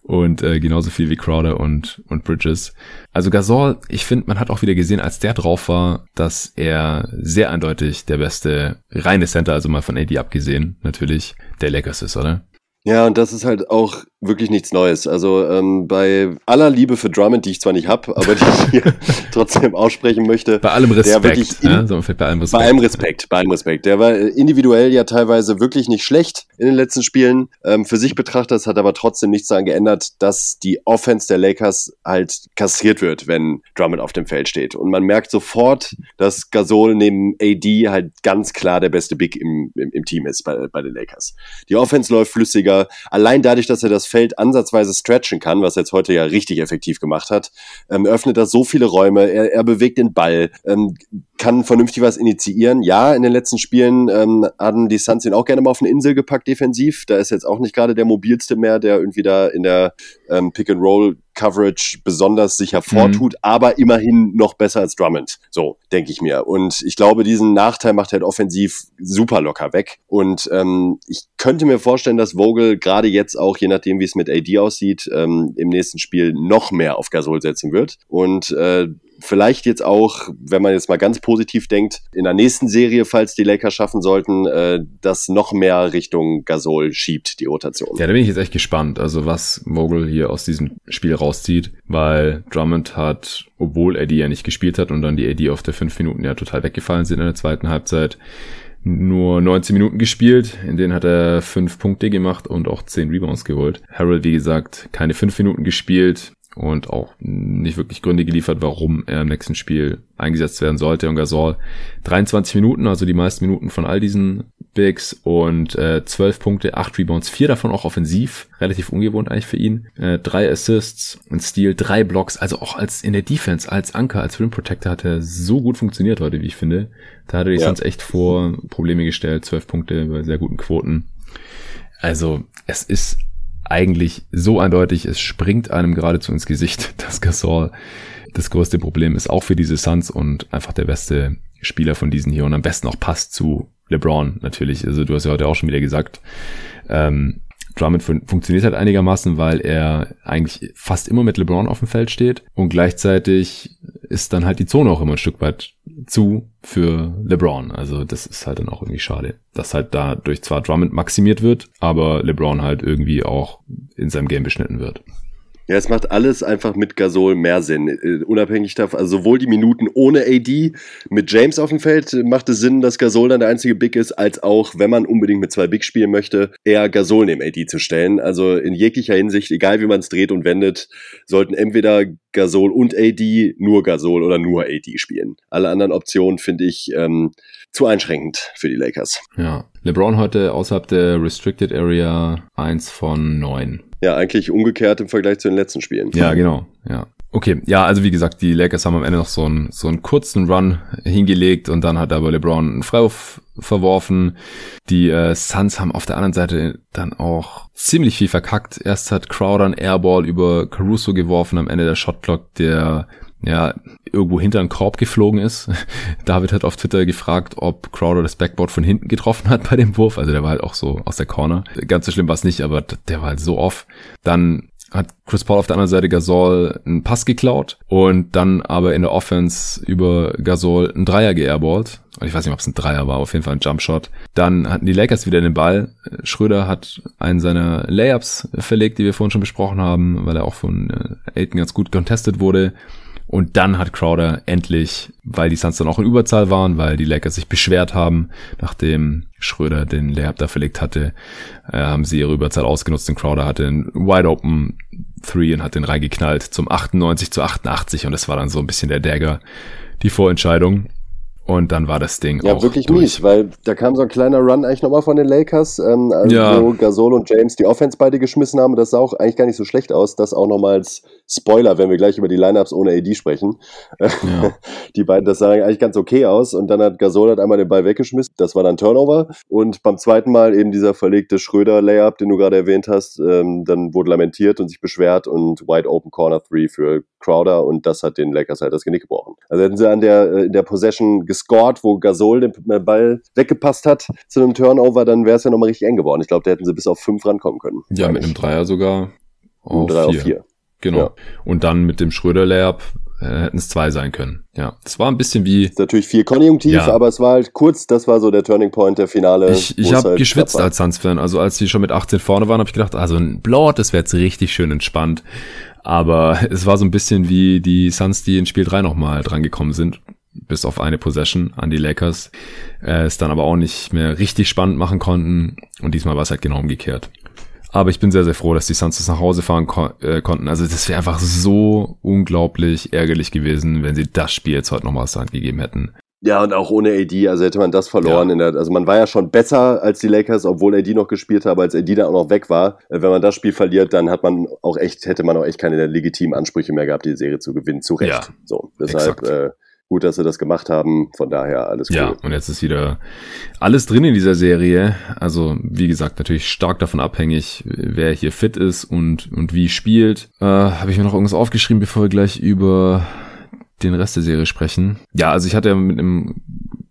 und äh, genauso viel wie Crowder und, und Bridges. Also Gasol, ich finde, man hat auch wieder gesehen, als der drauf war, dass er sehr eindeutig der beste reine Center, also mal von AD abgesehen, natürlich, der Lakers ist, oder? Ja, und das ist halt auch wirklich nichts Neues. Also ähm, bei aller Liebe für Drummond, die ich zwar nicht habe, aber die ich hier trotzdem aussprechen möchte. Bei allem Respekt. Ja, so bei allem Respekt. Bei allem Respekt, bei allem Respekt. Der war individuell ja teilweise wirklich nicht schlecht in den letzten Spielen. Ähm, für sich betrachtet hat aber trotzdem nichts daran geändert, dass die Offense der Lakers halt kassiert wird, wenn Drummond auf dem Feld steht. Und man merkt sofort, dass Gasol neben AD halt ganz klar der beste Big im, im, im Team ist bei, bei den Lakers. Die Offense läuft flüssiger. Allein dadurch, dass er das Feld ansatzweise stretchen kann, was er jetzt heute ja richtig effektiv gemacht hat, ähm, öffnet das so viele Räume. Er, er bewegt den Ball, ähm, kann vernünftig was initiieren. Ja, in den letzten Spielen ähm, hatten die Suns ihn auch gerne mal auf eine Insel gepackt defensiv. Da ist jetzt auch nicht gerade der mobilste mehr, der irgendwie da in der ähm, Pick and Roll Coverage besonders sich hervortut, mhm. aber immerhin noch besser als Drummond. So, denke ich mir. Und ich glaube, diesen Nachteil macht er halt offensiv super locker weg. Und ähm, ich könnte mir vorstellen, dass Vogel gerade jetzt auch, je nachdem, wie es mit AD aussieht, ähm, im nächsten Spiel noch mehr auf Gasol setzen wird. Und äh, vielleicht jetzt auch, wenn man jetzt mal ganz positiv denkt, in der nächsten Serie, falls die Lakers schaffen sollten, äh, das noch mehr Richtung Gasol schiebt, die Rotation. Ja, da bin ich jetzt echt gespannt, also was Vogel hier aus diesem Spiel rauszieht, weil Drummond hat, obwohl Eddie ja nicht gespielt hat und dann die Eddie auf der fünf Minuten ja total weggefallen sind in der zweiten Halbzeit, nur 19 Minuten gespielt, in denen hat er fünf Punkte gemacht und auch zehn Rebounds geholt. Harold, wie gesagt, keine fünf Minuten gespielt, und auch nicht wirklich Gründe geliefert, warum er im nächsten Spiel eingesetzt werden sollte. Und Gasol 23 Minuten, also die meisten Minuten von all diesen Bigs und äh, 12 Punkte, 8 Rebounds, 4 davon auch offensiv, relativ ungewohnt eigentlich für ihn. Äh, drei Assists, ein Steal, drei Blocks, also auch als in der Defense, als Anker, als Rim Protector hat er so gut funktioniert heute, wie ich finde. Da hat er die ja. sonst echt vor Probleme gestellt, 12 Punkte bei sehr guten Quoten. Also es ist eigentlich so eindeutig, es springt einem geradezu ins Gesicht, dass Gasol das größte Problem ist, auch für diese Suns und einfach der beste Spieler von diesen hier und am besten auch passt zu LeBron natürlich. Also du hast ja heute auch schon wieder gesagt, ähm, Drummond fun funktioniert halt einigermaßen, weil er eigentlich fast immer mit LeBron auf dem Feld steht und gleichzeitig ist dann halt die Zone auch immer ein Stück weit zu für LeBron. Also das ist halt dann auch irgendwie schade, dass halt dadurch zwar Drummond maximiert wird, aber LeBron halt irgendwie auch in seinem Game beschnitten wird. Ja, es macht alles einfach mit Gasol mehr Sinn. Äh, unabhängig davon, also sowohl die Minuten ohne AD mit James auf dem Feld macht es Sinn, dass Gasol dann der einzige Big ist, als auch, wenn man unbedingt mit zwei Big spielen möchte, eher Gasol neben AD zu stellen. Also in jeglicher Hinsicht, egal wie man es dreht und wendet, sollten entweder Gasol und AD nur Gasol oder nur AD spielen. Alle anderen Optionen finde ich ähm, zu einschränkend für die Lakers. Ja. LeBron heute außerhalb der Restricted Area eins von neun. Ja, eigentlich umgekehrt im Vergleich zu den letzten Spielen. Ja, genau. Ja. Okay, ja, also wie gesagt, die Lakers haben am Ende noch so einen, so einen kurzen Run hingelegt und dann hat aber LeBron einen Freiwurf verworfen. Die äh, Suns haben auf der anderen Seite dann auch ziemlich viel verkackt. Erst hat Crowder einen Airball über Caruso geworfen am Ende der Shotclock, der ja, irgendwo hinter einen Korb geflogen ist. David hat auf Twitter gefragt, ob Crowder das Backboard von hinten getroffen hat bei dem Wurf. Also der war halt auch so aus der Corner. Ganz so schlimm war es nicht, aber der war halt so off. Dann hat Chris Paul auf der anderen Seite Gasol einen Pass geklaut und dann aber in der Offense über Gasol einen Dreier geairballt. Ich weiß nicht, ob es ein Dreier war, auf jeden Fall ein Jumpshot. Dann hatten die Lakers wieder den Ball. Schröder hat einen seiner Layups verlegt, die wir vorhin schon besprochen haben, weil er auch von äh, Aiton ganz gut contested wurde. Und dann hat Crowder endlich, weil die Suns dann auch in Überzahl waren, weil die Lakers sich beschwert haben, nachdem Schröder den Layup da verlegt hatte, äh, haben sie ihre Überzahl ausgenutzt und Crowder hatte einen Wide Open Three und hat den reingeknallt zum 98 zu 88 und das war dann so ein bisschen der Dagger, die Vorentscheidung. Und dann war das Ding ja, auch wirklich durch. mies, weil da kam so ein kleiner Run eigentlich nochmal von den Lakers, ähm, also ja. wo Gasol und James die Offense beide geschmissen haben. Das sah auch eigentlich gar nicht so schlecht aus. Das auch nochmal als Spoiler, wenn wir gleich über die Lineups ohne AD sprechen. Ja. die beiden, das sah eigentlich ganz okay aus. Und dann hat Gasol hat einmal den Ball weggeschmissen. Das war dann Turnover. Und beim zweiten Mal eben dieser verlegte Schröder-Layup, den du gerade erwähnt hast, ähm, dann wurde lamentiert und sich beschwert und Wide Open Corner Three für Crowder. Und das hat den Lakers halt das Genick gebrochen. Also hätten sie an der, äh, in der Possession gescored, wo Gasol den Ball weggepasst hat zu einem Turnover, dann wäre es ja nochmal richtig eng geworden. Ich glaube, da hätten sie bis auf fünf rankommen können. Ja, mit einem Dreier sogar. Auf Drei vier. auf vier. Genau. Ja. Und dann mit dem Schröder-Layup äh, hätten es zwei sein können. Ja, es war ein bisschen wie. Ist natürlich viel konjunktiv, ja. aber es war halt kurz, das war so der Turning Point der Finale. Ich, ich habe halt geschwitzt als Suns-Fan. Also als sie schon mit 18 vorne waren, habe ich gedacht, also ein Blowout, das wäre jetzt richtig schön entspannt. Aber es war so ein bisschen wie die Suns, die in Spiel 3 nochmal drangekommen sind. Bis auf eine Possession an die Lakers. Äh, es dann aber auch nicht mehr richtig spannend machen konnten. Und diesmal war es halt genau umgekehrt. Aber ich bin sehr, sehr froh, dass die Suns das nach Hause fahren ko äh, konnten. Also das wäre einfach so unglaublich ärgerlich gewesen, wenn sie das Spiel jetzt heute nochmal aus der Hand gegeben hätten. Ja, und auch ohne AD, also hätte man das verloren. Ja. In der, also man war ja schon besser als die Lakers, obwohl AD noch gespielt hat, aber als AD dann auch noch weg war. Äh, wenn man das Spiel verliert, dann hat man auch echt, hätte man auch echt keine legitimen Ansprüche mehr gehabt, die Serie zu gewinnen. Zu Recht. Ja, so, deshalb äh, gut, dass sie das gemacht haben. Von daher alles gut. Ja, und jetzt ist wieder alles drin in dieser Serie. Also, wie gesagt, natürlich stark davon abhängig, wer hier fit ist und, und wie spielt. Äh, Habe ich mir noch irgendwas aufgeschrieben, bevor wir gleich über den Rest der Serie sprechen. Ja, also ich hatte ja mit einem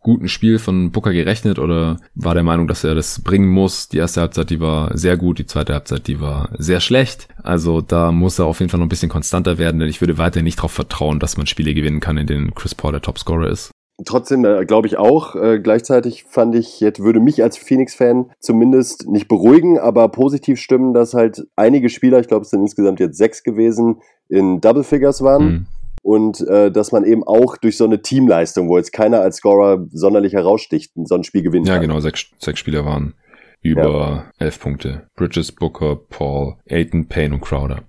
guten Spiel von Booker gerechnet oder war der Meinung, dass er das bringen muss. Die erste Halbzeit, die war sehr gut, die zweite Halbzeit, die war sehr schlecht. Also da muss er auf jeden Fall noch ein bisschen konstanter werden, denn ich würde weiter nicht darauf vertrauen, dass man Spiele gewinnen kann, in denen Chris Paul der Topscorer ist. Trotzdem äh, glaube ich auch. Äh, gleichzeitig fand ich, jetzt würde mich als Phoenix-Fan zumindest nicht beruhigen, aber positiv stimmen, dass halt einige Spieler, ich glaube es sind insgesamt jetzt sechs gewesen, in Double Figures waren. Mhm und äh, dass man eben auch durch so eine Teamleistung, wo jetzt keiner als Scorer sonderlich heraussticht, so ein Spiel gewinnt. Ja, kann. genau, sechs, sechs Spieler waren über ja. elf Punkte. Bridges, Booker, Paul, Aiton, Payne und Crowder.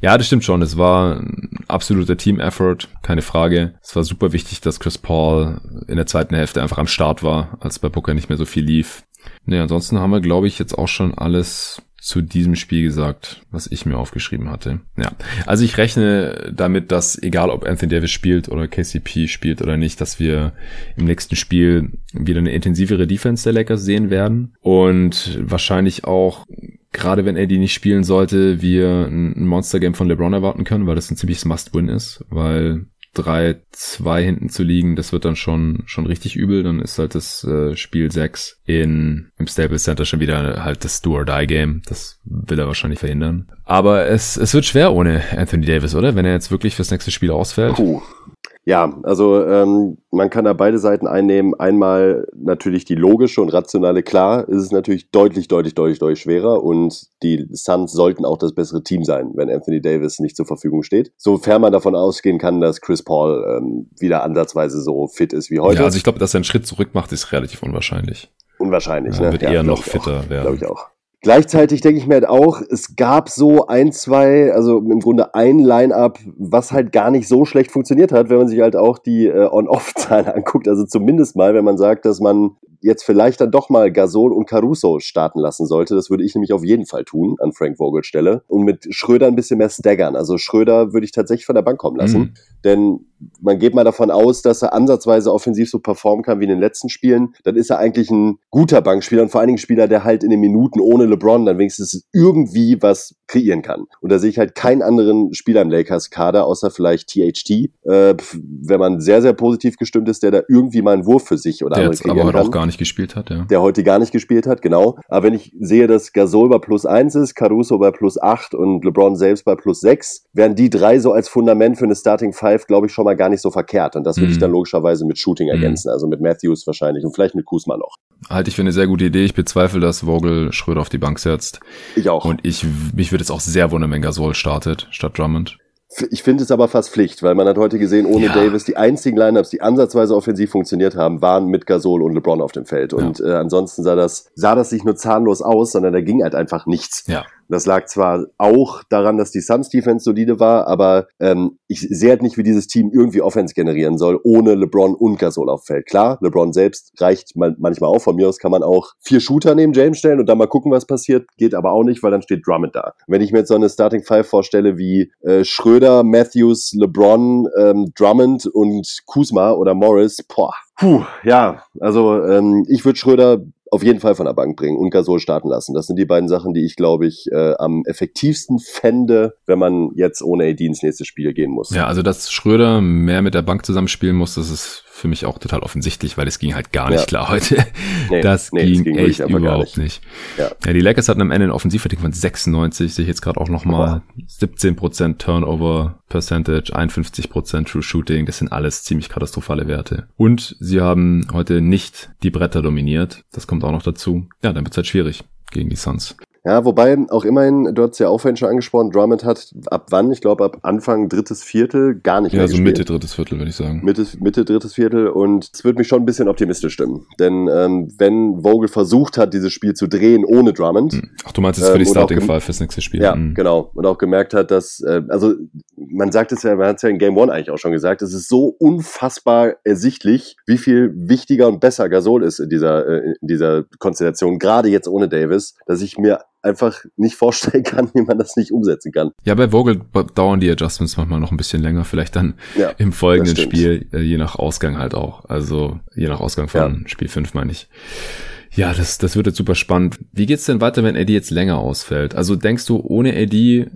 Ja, das stimmt schon. Es war ein absoluter Team-Effort, keine Frage. Es war super wichtig, dass Chris Paul in der zweiten Hälfte einfach am Start war, als bei Booker nicht mehr so viel lief. Nee, ansonsten haben wir, glaube ich, jetzt auch schon alles zu diesem Spiel gesagt, was ich mir aufgeschrieben hatte. Ja, also ich rechne damit, dass egal ob Anthony Davis spielt oder KCP spielt oder nicht, dass wir im nächsten Spiel wieder eine intensivere Defense der Lakers sehen werden und wahrscheinlich auch gerade wenn Eddie nicht spielen sollte, wir ein Monster Game von LeBron erwarten können, weil das ein ziemliches Must-Win ist, weil 3-2 hinten zu liegen, das wird dann schon, schon richtig übel. Dann ist halt das äh, Spiel 6 in, im Staples Center schon wieder halt das Do-or-Die-Game. Das will er wahrscheinlich verhindern. Aber es, es wird schwer ohne Anthony Davis, oder? Wenn er jetzt wirklich fürs nächste Spiel ausfällt. Puh. Ja, also ähm, man kann da beide Seiten einnehmen. Einmal natürlich die logische und rationale, klar, ist es natürlich deutlich, deutlich, deutlich, deutlich schwerer und die Suns sollten auch das bessere Team sein, wenn Anthony Davis nicht zur Verfügung steht. Sofern man davon ausgehen kann, dass Chris Paul ähm, wieder ansatzweise so fit ist wie heute. Ja, also ich glaube, dass er einen Schritt zurück macht, ist relativ unwahrscheinlich. Unwahrscheinlich, ja, ne? Wird ja, eher noch fitter auch, werden. Glaube ich auch. Gleichzeitig denke ich mir halt auch, es gab so ein, zwei, also im Grunde ein Line-up, was halt gar nicht so schlecht funktioniert hat, wenn man sich halt auch die äh, On-Off-Zahlen anguckt. Also zumindest mal, wenn man sagt, dass man jetzt vielleicht dann doch mal Gasol und Caruso starten lassen sollte. Das würde ich nämlich auf jeden Fall tun an Frank Vogels Stelle. Und mit Schröder ein bisschen mehr staggern. Also Schröder würde ich tatsächlich von der Bank kommen lassen. Mhm. Denn man geht mal davon aus, dass er ansatzweise offensiv so performen kann wie in den letzten Spielen. Dann ist er eigentlich ein guter Bankspieler und vor allen Dingen Spieler, der halt in den Minuten ohne LeBron dann wenigstens irgendwie was kreieren kann. Und da sehe ich halt keinen anderen Spieler im Lakers-Kader, außer vielleicht THT, äh, wenn man sehr, sehr positiv gestimmt ist, der da irgendwie mal einen Wurf für sich oder der andere kreieren aber heute kann. auch gar nicht gespielt hat, ja. Der heute gar nicht gespielt hat, genau. Aber wenn ich sehe, dass Gasol bei plus eins ist, Caruso bei plus acht und LeBron selbst bei plus sechs, wären die drei so als Fundament für eine Starting Five, glaube ich, schon mal gar nicht so verkehrt. Und das würde mhm. ich dann logischerweise mit Shooting mhm. ergänzen, also mit Matthews wahrscheinlich und vielleicht mit Kuzma noch. Halte ich für eine sehr gute Idee. Ich bezweifle, dass Vogel Schröder auf die Bank setzt. Ich auch. Und ich, mich würde es auch sehr wundern, wenn Gasol startet statt Drummond. Ich finde es aber fast Pflicht, weil man hat heute gesehen, ohne ja. Davis, die einzigen Lineups, die ansatzweise offensiv funktioniert haben, waren mit Gasol und LeBron auf dem Feld. Und ja. äh, ansonsten sah das, sah das nicht nur zahnlos aus, sondern da ging halt einfach nichts. Ja. Das lag zwar auch daran, dass die Suns Defense solide war, aber ähm, ich sehe halt nicht, wie dieses Team irgendwie Offense generieren soll, ohne LeBron und Gasol auf Feld. Klar, LeBron selbst reicht manchmal auch. Von mir aus kann man auch vier Shooter neben James stellen und dann mal gucken, was passiert. Geht aber auch nicht, weil dann steht Drummond da. Wenn ich mir jetzt so eine Starting Five vorstelle wie äh, Schröder, Matthews, LeBron, ähm, Drummond und Kuzma oder Morris, boah, Puh, ja, also ähm, ich würde Schröder auf jeden Fall von der Bank bringen und Gasol starten lassen. Das sind die beiden Sachen, die ich, glaube ich, äh, am effektivsten fände, wenn man jetzt ohne AD ins nächste Spiel gehen muss. Ja, also dass Schröder mehr mit der Bank zusammenspielen muss, das ist für mich auch total offensichtlich, weil es ging halt gar nicht ja. klar heute. Nee, das nee, ging, ging echt überhaupt nicht. nicht. Ja. ja. die Lakers hatten am Ende ein Offensivrating von 96, sehe ich jetzt gerade auch nochmal. 17% Turnover Percentage, 51% True Shooting, das sind alles ziemlich katastrophale Werte. Und sie haben heute nicht die Bretter dominiert, das kommt auch noch dazu. Ja, dann wird es halt schwierig gegen die Suns. Ja, wobei auch immerhin, du hast ja auch vorhin schon angesprochen, Drummond hat ab wann? Ich glaube ab Anfang drittes Viertel gar nicht ja, mehr Ja, so Mitte drittes Viertel, würde ich sagen. Mitte, Mitte drittes Viertel und es würde mich schon ein bisschen optimistisch stimmen. Denn ähm, wenn Vogel versucht hat, dieses Spiel zu drehen ohne Drummond. Hm. Ach, du meinst es für die ähm, Starting Five fürs nächste Spiel. Ja, mhm. genau. Und auch gemerkt hat, dass, äh, also man sagt es ja, man hat es ja in Game One eigentlich auch schon gesagt, es ist so unfassbar ersichtlich, wie viel wichtiger und besser Gasol ist in dieser, äh, in dieser Konstellation, gerade jetzt ohne Davis, dass ich mir einfach nicht vorstellen kann, wie man das nicht umsetzen kann. Ja, bei Vogel dauern die Adjustments manchmal noch ein bisschen länger, vielleicht dann ja, im folgenden Spiel, äh, je nach Ausgang halt auch. Also je nach Ausgang von ja. Spiel 5 meine ich. Ja, das, das wird jetzt super spannend. Wie geht's denn weiter, wenn AD jetzt länger ausfällt? Also denkst du, ohne AD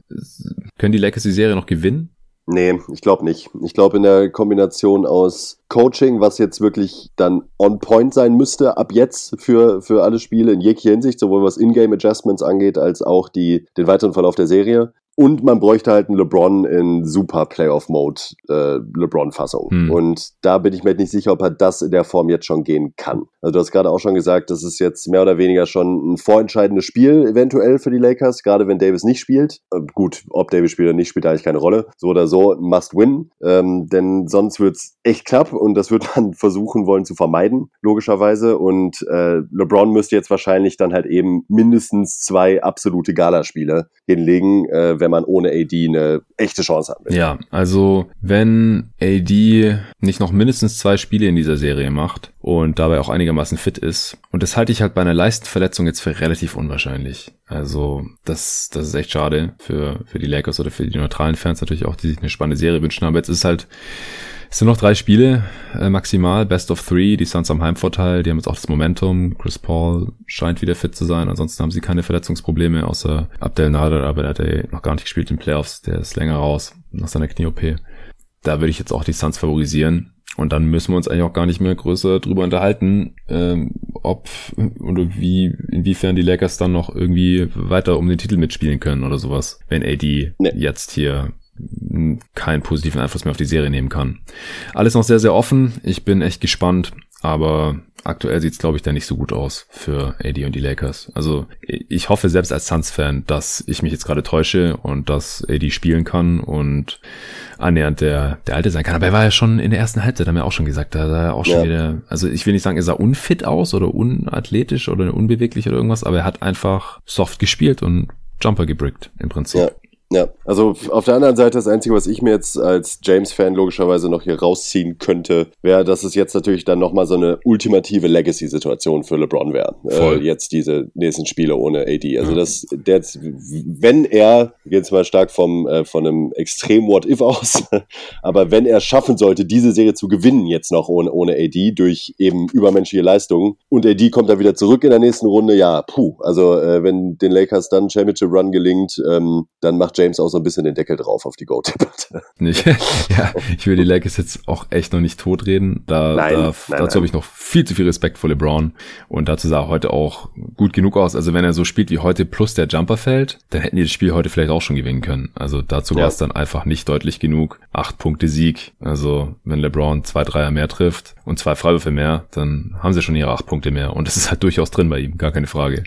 können die Lakers die Serie noch gewinnen? Nee, ich glaube nicht. Ich glaube in der Kombination aus Coaching, was jetzt wirklich dann on point sein müsste, ab jetzt für, für alle Spiele in jeglicher Hinsicht, sowohl was Ingame Adjustments angeht, als auch die, den weiteren Verlauf der Serie. Und man bräuchte halt einen LeBron in super Playoff-Mode, äh, LeBron-Fassung. Hm. Und da bin ich mir nicht sicher, ob er das in der Form jetzt schon gehen kann. Also du hast gerade auch schon gesagt, das ist jetzt mehr oder weniger schon ein vorentscheidendes Spiel eventuell für die Lakers, gerade wenn Davis nicht spielt. Äh, gut, ob Davis spielt oder nicht, spielt eigentlich keine Rolle. So oder so, must win. Ähm, denn sonst wird's echt knapp und das wird man versuchen wollen zu vermeiden, logischerweise. Und äh, LeBron müsste jetzt wahrscheinlich dann halt eben mindestens zwei absolute Galaspiele hinlegen, äh, wenn man ohne AD eine echte Chance haben. Ja, also wenn AD nicht noch mindestens zwei Spiele in dieser Serie macht und dabei auch einigermaßen fit ist, und das halte ich halt bei einer Leistenverletzung jetzt für relativ unwahrscheinlich. Also das, das ist echt schade für, für die Lakers oder für die neutralen Fans natürlich auch, die sich eine spannende Serie wünschen. Aber jetzt ist halt es sind noch drei Spiele äh, maximal, Best of Three. Die Suns haben Heimvorteil, die haben jetzt auch das Momentum. Chris Paul scheint wieder fit zu sein. Ansonsten haben sie keine Verletzungsprobleme, außer Abdel Nader, aber der hat ja noch gar nicht gespielt in Playoffs. Der ist länger raus nach seiner Knie-OP. Da würde ich jetzt auch die Suns favorisieren. Und dann müssen wir uns eigentlich auch gar nicht mehr größer drüber unterhalten, ähm, ob oder wie, inwiefern die Lakers dann noch irgendwie weiter um den Titel mitspielen können oder sowas, wenn AD nee. jetzt hier keinen positiven Einfluss mehr auf die Serie nehmen kann. Alles noch sehr, sehr offen. Ich bin echt gespannt, aber aktuell sieht es, glaube ich, da nicht so gut aus für AD und die Lakers. Also ich hoffe selbst als Suns-Fan, dass ich mich jetzt gerade täusche und dass AD spielen kann und annähernd der, der Alte sein kann. Aber er war ja schon in der ersten Halbzeit, haben wir auch schon gesagt, da sah er auch schon ja. wieder, also ich will nicht sagen, er sah unfit aus oder unathletisch oder unbeweglich oder irgendwas, aber er hat einfach soft gespielt und Jumper gebrickt im Prinzip. Ja. Ja, also auf der anderen Seite, das Einzige, was ich mir jetzt als James-Fan logischerweise noch hier rausziehen könnte, wäre, dass es jetzt natürlich dann nochmal so eine ultimative Legacy-Situation für LeBron wäre. Äh, jetzt diese nächsten Spiele ohne AD. Also ja. das, der, wenn er, gehen jetzt mal stark vom, äh, von einem extrem What-If aus, aber wenn er schaffen sollte, diese Serie zu gewinnen jetzt noch ohne, ohne AD durch eben übermenschliche Leistungen und AD kommt dann wieder zurück in der nächsten Runde, ja, puh. Also äh, wenn den Lakers dann Championship Run gelingt, ähm, dann macht James auch so ein bisschen den Deckel drauf auf die Go-Debatte. ja, ich will die Lakers jetzt auch echt noch nicht totreden. Da, nein, da, nein, dazu habe ich noch viel zu viel Respekt vor LeBron. Und dazu sah er heute auch gut genug aus. Also wenn er so spielt wie heute plus der Jumper fällt, dann hätten die das Spiel heute vielleicht auch schon gewinnen können. Also dazu ja. war es dann einfach nicht deutlich genug. Acht Punkte Sieg. Also wenn LeBron zwei Dreier mehr trifft und zwei Freiwürfe mehr, dann haben sie schon ihre acht Punkte mehr. Und das ist halt durchaus drin bei ihm, gar keine Frage.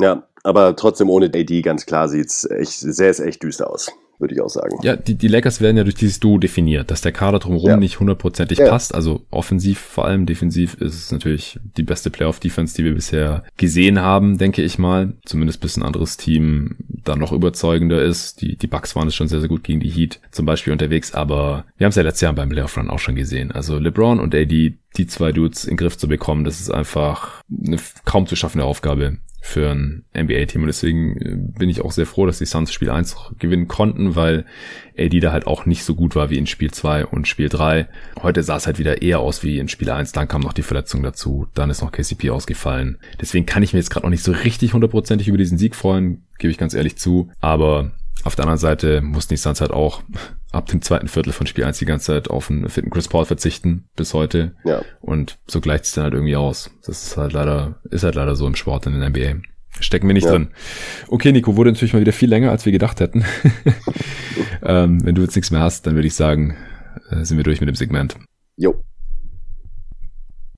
Ja, aber trotzdem ohne AD ganz klar sieht's echt, sehr, es echt düster aus würde ich auch sagen. Ja, die, die Lakers werden ja durch dieses Duo definiert, dass der Kader drumherum ja. nicht hundertprozentig ja. passt. Also offensiv vor allem, defensiv ist es natürlich die beste Playoff-Defense, die wir bisher gesehen haben, denke ich mal. Zumindest bis ein anderes Team da noch überzeugender ist. Die, die Bucks waren es schon sehr, sehr gut gegen die Heat zum Beispiel unterwegs, aber wir haben es ja letztes Jahr beim Playoff-Run auch schon gesehen. Also LeBron und AD, die zwei Dudes in den Griff zu bekommen, das ist einfach eine kaum zu schaffende Aufgabe für ein NBA-Team. Und deswegen äh, bin ich auch sehr froh, dass die Suns Spiel 1 gewinnen konnten, weil AD da halt auch nicht so gut war wie in Spiel 2 und Spiel 3. Heute sah es halt wieder eher aus wie in Spiel 1. Dann kam noch die Verletzung dazu. Dann ist noch KCP ausgefallen. Deswegen kann ich mir jetzt gerade noch nicht so richtig hundertprozentig über diesen Sieg freuen, gebe ich ganz ehrlich zu. Aber Auf der anderen Seite mussten die Suns halt auch ab dem zweiten Viertel von Spiel 1 die ganze Zeit auf einen fitten Chris Paul verzichten bis heute. Ja. Und so gleicht es dann halt irgendwie aus. Das ist halt leider, ist halt leider so im Sport in der NBA. Stecken wir nicht ja. drin. Okay, Nico, wurde natürlich mal wieder viel länger, als wir gedacht hätten. ähm, wenn du jetzt nichts mehr hast, dann würde ich sagen, äh, sind wir durch mit dem Segment. Jo.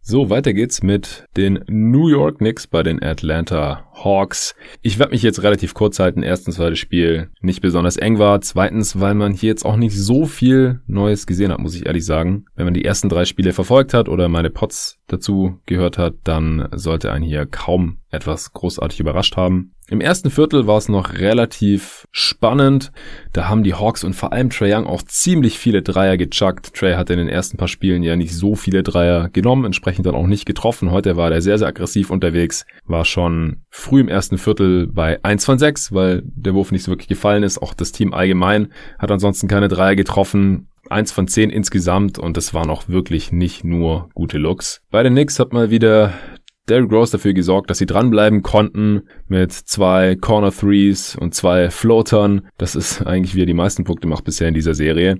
So, weiter geht's mit den New York Knicks bei den Atlanta Hawks. Ich werde mich jetzt relativ kurz halten. Erstens, weil das Spiel nicht besonders eng war. Zweitens, weil man hier jetzt auch nicht so viel Neues gesehen hat, muss ich ehrlich sagen. Wenn man die ersten drei Spiele verfolgt hat oder meine Pots dazu gehört hat, dann sollte einen hier kaum etwas großartig überrascht haben. Im ersten Viertel war es noch relativ spannend. Da haben die Hawks und vor allem Trey Young auch ziemlich viele Dreier gechuckt. Trey hatte in den ersten paar Spielen ja nicht so viele Dreier genommen, entsprechend dann auch nicht getroffen. Heute war er sehr, sehr aggressiv unterwegs, war schon früh im ersten Viertel bei 1 von 6, weil der Wurf nicht so wirklich gefallen ist. Auch das Team allgemein hat ansonsten keine Dreier getroffen. Eins von zehn insgesamt und das waren auch wirklich nicht nur gute Looks. Bei den Knicks hat mal wieder Derrick Rose dafür gesorgt, dass sie dranbleiben konnten mit zwei Corner Threes und zwei Floatern. Das ist eigentlich, wie er die meisten Punkte macht bisher in dieser Serie.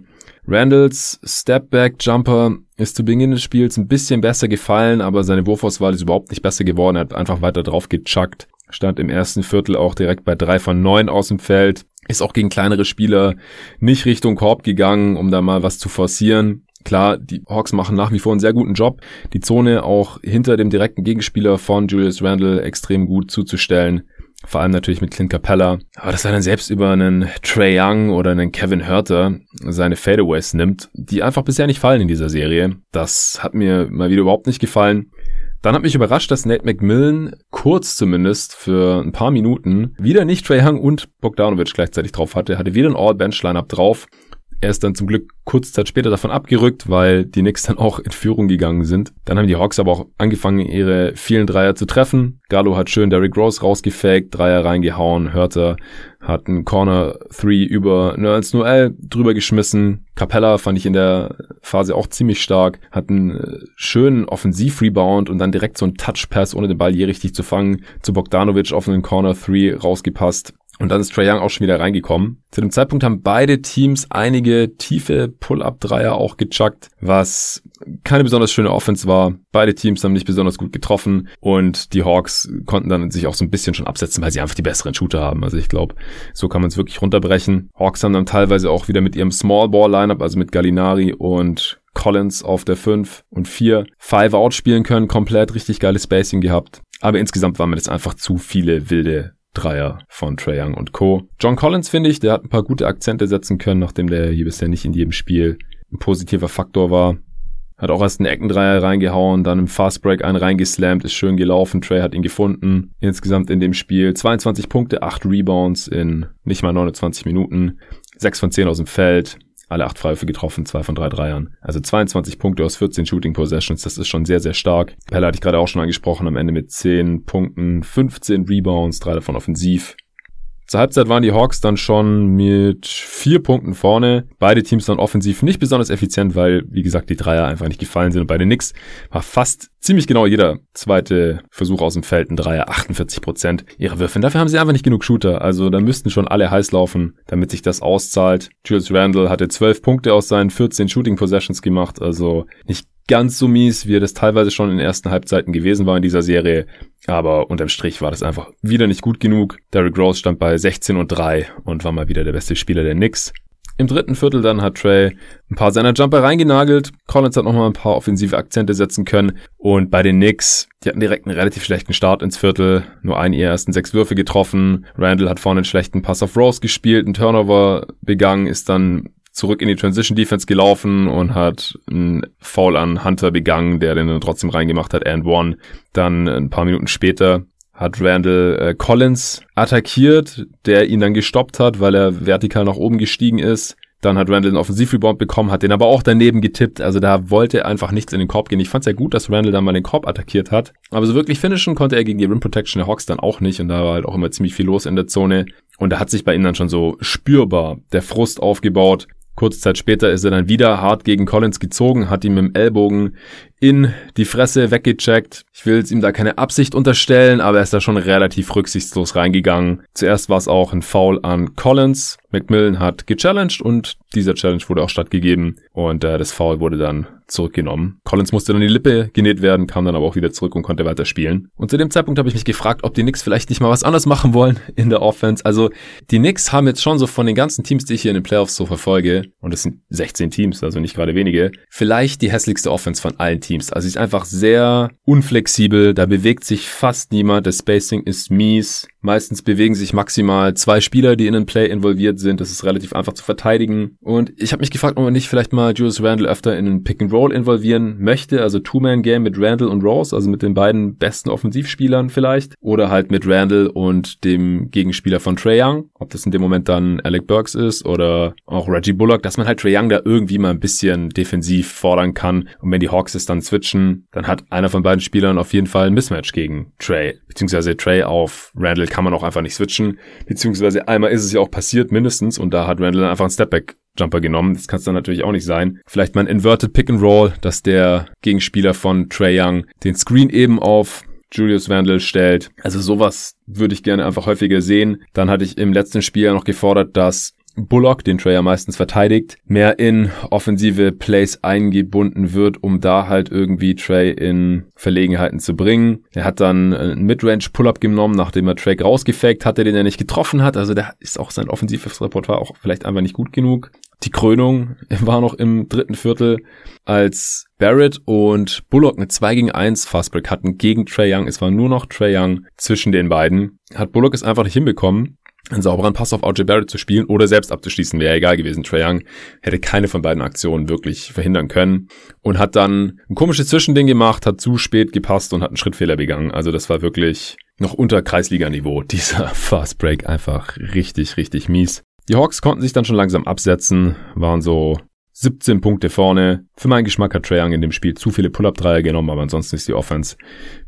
Randalls Stepback Jumper ist zu Beginn des Spiels ein bisschen besser gefallen, aber seine Wurfauswahl ist überhaupt nicht besser geworden. Er hat einfach weiter drauf gechuckt. Stand im ersten Viertel auch direkt bei drei von neun aus dem Feld. Ist auch gegen kleinere Spieler nicht Richtung Korb gegangen, um da mal was zu forcieren. Klar, die Hawks machen nach wie vor einen sehr guten Job, die Zone auch hinter dem direkten Gegenspieler von Julius Randle extrem gut zuzustellen. Vor allem natürlich mit Clint Capella. Aber dass er dann selbst über einen Trey Young oder einen Kevin Hurter seine Fadeaways nimmt, die einfach bisher nicht fallen in dieser Serie, das hat mir mal wieder überhaupt nicht gefallen. Dann hat mich überrascht, dass Nate McMillan kurz zumindest für ein paar Minuten wieder nicht Trey Young und Bogdanovic gleichzeitig drauf hatte. Er hatte wieder ein All-Bench-Lineup drauf er ist dann zum Glück kurz Zeit später davon abgerückt, weil die Knicks dann auch in Führung gegangen sind. Dann haben die Hawks aber auch angefangen, ihre vielen Dreier zu treffen. Gallo hat schön Derrick Rose rausgefaked, Dreier reingehauen, Hörter hat einen Corner 3 über Nerlens Noel drüber geschmissen. Capella fand ich in der Phase auch ziemlich stark, hat einen äh, schönen Offensiv-Rebound und dann direkt so einen Touch-Pass, ohne den Ball je richtig zu fangen, zu Bogdanovic auf einen Corner 3 rausgepasst. Und dann ist Trae Young auch schon wieder reingekommen. Zu dem Zeitpunkt haben beide Teams einige tiefe Pull-Up-Dreier auch gechuckt, was keine besonders schöne Offense war. Beide Teams haben nicht besonders gut getroffen und die Hawks konnten dann sich auch so ein bisschen schon absetzen, weil sie einfach die besseren Shooter haben. Also ich glaube, so kann man es wirklich runterbrechen. Hawks haben dann teilweise auch wieder mit ihrem Small Ball Lineup, also mit Gallinari und Collins auf der 5 und 4 Five Out spielen können, komplett richtig geiles Spacing gehabt. Aber insgesamt waren mir das einfach zu viele wilde Dreier von Trae Young und Co. John Collins finde ich, der hat ein paar gute Akzente setzen können, nachdem der hier bisher nicht in jedem Spiel ein positiver Faktor war. Hat auch erst einen Eckendreier reingehauen, dann im Fastbreak einen reingeslammt, ist schön gelaufen. Trey hat ihn gefunden. Insgesamt in dem Spiel 22 Punkte, 8 Rebounds in nicht mal 29 Minuten. 6 von 10 aus dem Feld alle acht Freiwürfe getroffen, zwei von drei Dreiern. Also 22 Punkte aus 14 Shooting Possessions, das ist schon sehr, sehr stark. Pelle hatte ich gerade auch schon angesprochen, am Ende mit 10 Punkten, 15 Rebounds, drei davon offensiv. Zur Halbzeit waren die Hawks dann schon mit vier Punkten vorne. Beide Teams dann offensiv nicht besonders effizient, weil, wie gesagt, die Dreier einfach nicht gefallen sind. Und bei den Knicks war fast ziemlich genau jeder zweite Versuch aus dem Feld ein Dreier, 48 Prozent ihrer Würfe. Dafür haben sie einfach nicht genug Shooter. Also da müssten schon alle heiß laufen, damit sich das auszahlt. Jules Randle hatte 12 Punkte aus seinen 14 Shooting Possessions gemacht. Also nicht ganz so mies, wie er das teilweise schon in den ersten Halbzeiten gewesen war in dieser Serie. Aber unterm Strich war das einfach wieder nicht gut genug. Derrick Rose stand bei 16 und 3 und war mal wieder der beste Spieler der Knicks. Im dritten Viertel dann hat Trey ein paar seiner Jumper reingenagelt. Collins hat nochmal ein paar offensive Akzente setzen können. Und bei den Knicks, die hatten direkt einen relativ schlechten Start ins Viertel. Nur einen ihrer ersten sechs Würfe getroffen. Randall hat vorne einen schlechten Pass auf Rose gespielt, einen Turnover begangen, ist dann zurück in die Transition Defense gelaufen und hat einen Foul an Hunter begangen, der den dann trotzdem reingemacht hat, and one. Dann ein paar Minuten später hat Randall äh, Collins attackiert, der ihn dann gestoppt hat, weil er vertikal nach oben gestiegen ist. Dann hat Randall einen Offensivrebound bekommen, hat den aber auch daneben getippt. Also da wollte einfach nichts in den Korb gehen. Ich fand es ja gut, dass Randall dann mal den Korb attackiert hat. Aber so wirklich finishen konnte er gegen die Rim Protection der Hawks dann auch nicht. Und da war halt auch immer ziemlich viel los in der Zone. Und da hat sich bei ihnen dann schon so spürbar der Frust aufgebaut. Kurze Zeit später ist er dann wieder hart gegen Collins gezogen, hat ihm dem Ellbogen in die Fresse weggecheckt. Ich will ihm da keine Absicht unterstellen, aber er ist da schon relativ rücksichtslos reingegangen. Zuerst war es auch ein Foul an Collins. McMillan hat gechallenged und dieser Challenge wurde auch stattgegeben und äh, das Foul wurde dann zurückgenommen. Collins musste dann die Lippe genäht werden, kam dann aber auch wieder zurück und konnte weiterspielen. Und zu dem Zeitpunkt habe ich mich gefragt, ob die Knicks vielleicht nicht mal was anderes machen wollen in der Offense. Also die Knicks haben jetzt schon so von den ganzen Teams, die ich hier in den Playoffs so verfolge, und es sind 16 Teams, also nicht gerade wenige, vielleicht die hässlichste Offense von allen Teams. Also sie ist einfach sehr unflexibel, da bewegt sich fast niemand, das Spacing ist mies. Meistens bewegen sich maximal zwei Spieler, die in den Play involviert sind. Das ist relativ einfach zu verteidigen. Und ich habe mich gefragt, ob man nicht vielleicht mal Julius Randle öfter in einen Pick and Roll involvieren möchte. Also Two-Man-Game mit Randle und Rose, also mit den beiden besten Offensivspielern vielleicht. Oder halt mit Randle und dem Gegenspieler von Trey Young. Ob das in dem Moment dann Alec Burks ist oder auch Reggie Bullock, dass man halt Trey Young da irgendwie mal ein bisschen defensiv fordern kann. Und wenn die Hawks es dann switchen, dann hat einer von beiden Spielern auf jeden Fall ein Mismatch gegen Trey. Beziehungsweise Trey auf Randle kann man auch einfach nicht switchen. Beziehungsweise einmal ist es ja auch passiert mindestens und da hat Randle dann einfach einen Stepback Jumper genommen. Das kann es dann natürlich auch nicht sein. Vielleicht mal ein Inverted Pick and Roll, dass der Gegenspieler von Trey Young den Screen eben auf Julius Randle stellt. Also sowas würde ich gerne einfach häufiger sehen. Dann hatte ich im letzten Spiel ja noch gefordert, dass Bullock, den Trey ja meistens verteidigt, mehr in offensive Plays eingebunden wird, um da halt irgendwie Trey in Verlegenheiten zu bringen. Er hat dann einen Midrange Pull-Up genommen, nachdem er Trey rausgefaked hatte, den er nicht getroffen hat. Also da ist auch sein offensives Repertoire auch vielleicht einfach nicht gut genug. Die Krönung war noch im dritten Viertel, als Barrett und Bullock eine 2 gegen 1 Fastbreak hatten gegen Trey Young. Es war nur noch Trey Young zwischen den beiden. Hat Bullock es einfach nicht hinbekommen einen sauberen Pass auf RJ Barrett zu spielen oder selbst abzuschließen, wäre egal gewesen. Trae Young hätte keine von beiden Aktionen wirklich verhindern können und hat dann ein komisches Zwischending gemacht, hat zu spät gepasst und hat einen Schrittfehler begangen. Also das war wirklich noch unter Kreisliga-Niveau. Dieser Fast Break einfach richtig, richtig mies. Die Hawks konnten sich dann schon langsam absetzen, waren so 17 Punkte vorne. Für meinen Geschmack hat Trae Young in dem Spiel zu viele Pull-Up-Dreier genommen, aber ansonsten ist die Offense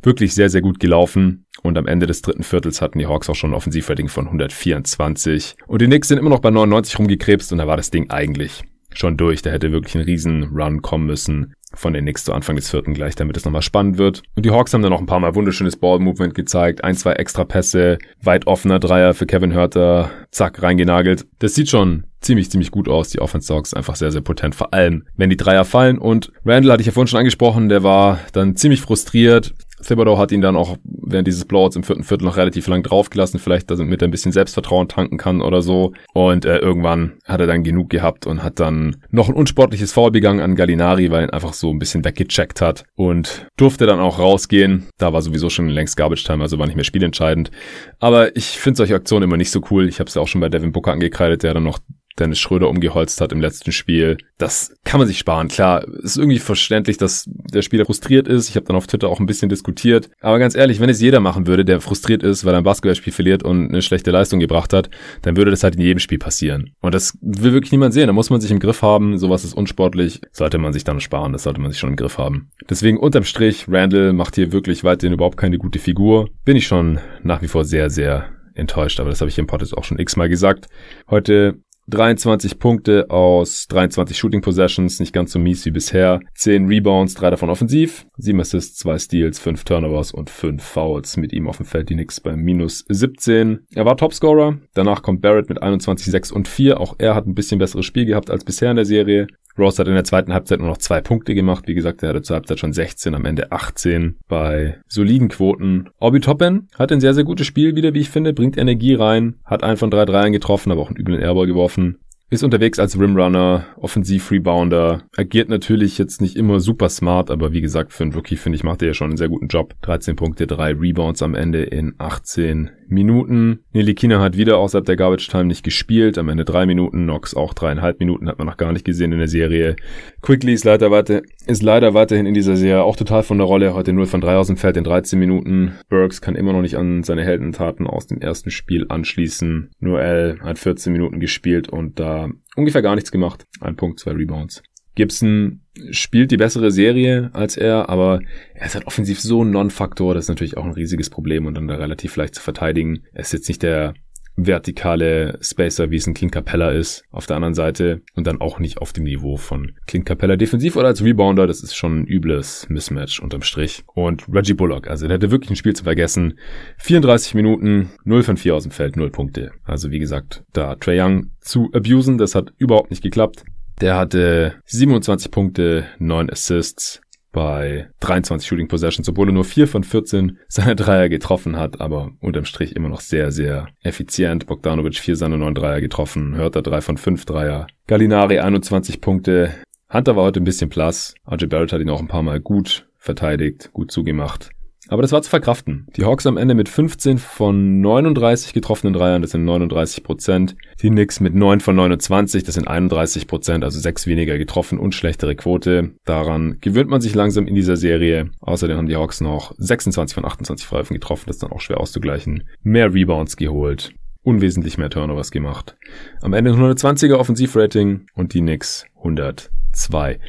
wirklich sehr, sehr gut gelaufen. Und am Ende des dritten Viertels hatten die Hawks auch schon ein Offensivrating von 124. Und die Knicks sind immer noch bei 99 rumgekrebst und da war das Ding eigentlich schon durch. Da hätte wirklich ein riesen Run kommen müssen von den Knicks zu Anfang des vierten gleich, damit es nochmal spannend wird. Und die Hawks haben dann noch ein paar Mal wunderschönes Ball-Movement gezeigt. Ein, zwei extra Pässe, weit offener Dreier für Kevin Hörter, zack, reingenagelt. Das sieht schon ziemlich, ziemlich gut aus. Die Offense Dogs einfach sehr, sehr potent. Vor allem, wenn die Dreier fallen. Und Randall hatte ich ja vorhin schon angesprochen, der war dann ziemlich frustriert. Thibodeau hat ihn dann auch während dieses Blowouts im vierten Viertel noch relativ lang draufgelassen, vielleicht damit er ein bisschen Selbstvertrauen tanken kann oder so. Und äh, irgendwann hat er dann genug gehabt und hat dann noch ein unsportliches Foul begangen an Gallinari, weil er ihn einfach so ein bisschen weggecheckt hat und durfte dann auch rausgehen. Da war sowieso schon längst Garbage Time, also war nicht mehr spielentscheidend. Aber ich finde solche Aktionen immer nicht so cool. Ich habe es ja auch schon bei Devin Booker angekreidet, der dann noch Dennis Schröder umgeholzt hat im letzten Spiel. Das kann man sich sparen. Klar, ist irgendwie verständlich, dass der Spieler frustriert ist. Ich habe dann auf Twitter auch ein bisschen diskutiert. Aber ganz ehrlich, wenn es jeder machen würde, der frustriert ist, weil er ein Basketballspiel verliert und eine schlechte Leistung gebracht hat, dann würde das halt in jedem Spiel passieren. Und das will wirklich niemand sehen. Da muss man sich im Griff haben. Sowas ist unsportlich. Sollte man sich dann sparen. Das sollte man sich schon im Griff haben. Deswegen unterm Strich, Randall macht hier wirklich weiterhin überhaupt keine gute Figur. Bin ich schon nach wie vor sehr, sehr enttäuscht, aber das habe ich im Podcast auch schon x-mal gesagt. Heute 23 Punkte aus 23 Shooting Possessions, nicht ganz so mies wie bisher. 10 Rebounds, 3 davon offensiv, 7 Assists, 2 Steals, 5 Turnovers und 5 Fouls. Mit ihm auf dem Feld die Knicks bei minus 17. Er war Topscorer. Danach kommt Barrett mit 21, 6 und 4. Auch er hat ein bisschen besseres Spiel gehabt als bisher in der Serie. Rose hat in der zweiten Halbzeit nur noch zwei Punkte gemacht. Wie gesagt, er hatte zur Halbzeit schon 16, am Ende 18 bei soliden Quoten. Obi Toppen hat ein sehr, sehr gutes Spiel wieder, wie ich finde, bringt Energie rein, hat einen von drei Dreien getroffen, aber auch einen üblen Airball geworfen. Ist unterwegs als Rimrunner, Offensiv-Rebounder, agiert natürlich jetzt nicht immer super smart, aber wie gesagt, für einen Rookie finde ich, macht er ja schon einen sehr guten Job. 13 Punkte, 3 Rebounds am Ende in 18 Minuten. Nelikina hat wieder außerhalb der Garbage Time nicht gespielt. Am Ende drei Minuten. Nox auch dreieinhalb Minuten. Hat man noch gar nicht gesehen in der Serie. Quickly ist leider, weiter, ist leider weiterhin in dieser Serie auch total von der Rolle. Heute 0 von 3 aus dem Feld in 13 Minuten. Burks kann immer noch nicht an seine Heldentaten aus dem ersten Spiel anschließen. Noel hat 14 Minuten gespielt und da ungefähr gar nichts gemacht. Ein Punkt, zwei Rebounds. Gibson spielt die bessere Serie als er, aber er ist halt offensiv so ein Non-Faktor, das ist natürlich auch ein riesiges Problem und dann da relativ leicht zu verteidigen. Er ist jetzt nicht der vertikale Spacer, wie es ein Clint Capella ist, auf der anderen Seite und dann auch nicht auf dem Niveau von Clint Capella defensiv oder als Rebounder. Das ist schon ein übles Mismatch unterm Strich. Und Reggie Bullock, also der hätte wirklich ein Spiel zu vergessen. 34 Minuten, 0 von 4 aus dem Feld, 0 Punkte. Also wie gesagt, da Trey Young zu abusen, das hat überhaupt nicht geklappt. Der hatte 27 Punkte, 9 Assists, bei 23 Shooting Possessions, obwohl er nur 4 von 14 seine Dreier getroffen hat, aber unterm Strich immer noch sehr, sehr effizient. Bogdanovic 4 seiner 9 Dreier getroffen, Hörter 3 von 5 Dreier, Gallinari 21 Punkte. Hunter war heute ein bisschen blass. RJ Barrett hat ihn auch ein paar Mal gut verteidigt, gut zugemacht. Aber das war zu verkraften. Die Hawks am Ende mit 15 von 39 getroffenen Dreiern, das sind 39 Prozent. Die Knicks mit 9 von 29, das sind 31 Prozent, also 6 weniger getroffen und schlechtere Quote. Daran gewöhnt man sich langsam in dieser Serie. Außerdem haben die Hawks noch 26 von 28 Freiwürfen getroffen, das ist dann auch schwer auszugleichen. Mehr Rebounds geholt. Unwesentlich mehr Turnovers gemacht. Am Ende 120er Offensivrating und die Knicks 102.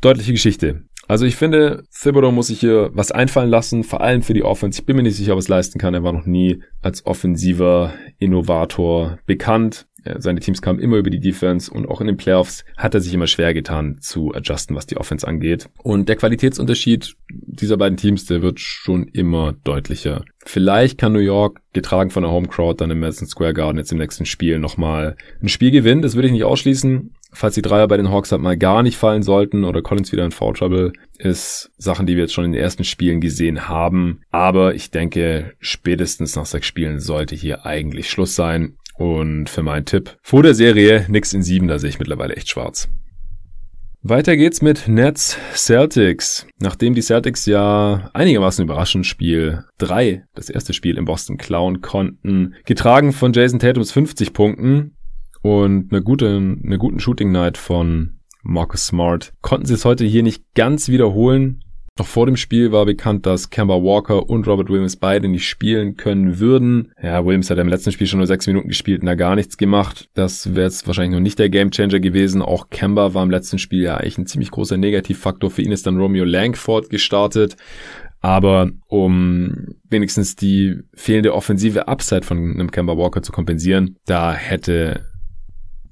Deutliche Geschichte. Also ich finde, Thibodeau muss sich hier was einfallen lassen, vor allem für die Offense. Ich bin mir nicht sicher, ob es leisten kann. Er war noch nie als offensiver Innovator bekannt. Seine Teams kamen immer über die Defense und auch in den Playoffs hat er sich immer schwer getan zu adjusten, was die Offense angeht. Und der Qualitätsunterschied dieser beiden Teams, der wird schon immer deutlicher. Vielleicht kann New York, getragen von der Home Crowd, dann im Madison Square Garden jetzt im nächsten Spiel nochmal ein Spiel gewinnen. Das würde ich nicht ausschließen falls die Dreier bei den Hawks halt mal gar nicht fallen sollten oder Collins wieder in Foul Trouble ist, Sachen, die wir jetzt schon in den ersten Spielen gesehen haben. Aber ich denke, spätestens nach sechs Spielen sollte hier eigentlich Schluss sein. Und für meinen Tipp vor der Serie nix in sieben, da sehe ich mittlerweile echt schwarz. Weiter geht's mit Nets Celtics. Nachdem die Celtics ja einigermaßen überraschend Spiel 3, das erste Spiel in Boston klauen konnten, getragen von Jason Tatums 50 Punkten, und eine gute, eine guten Shooting Night von Marcus Smart. Konnten sie es heute hier nicht ganz wiederholen. Noch vor dem Spiel war bekannt, dass Kemba Walker und Robert Williams beide nicht spielen können würden. Ja, Williams hat im letzten Spiel schon nur sechs Minuten gespielt und da gar nichts gemacht. Das wäre jetzt wahrscheinlich noch nicht der Gamechanger gewesen. Auch Kemba war im letzten Spiel ja eigentlich ein ziemlich großer Negativfaktor. Für ihn ist dann Romeo Langford gestartet. Aber um wenigstens die fehlende offensive Upside von einem Kemba Walker zu kompensieren, da hätte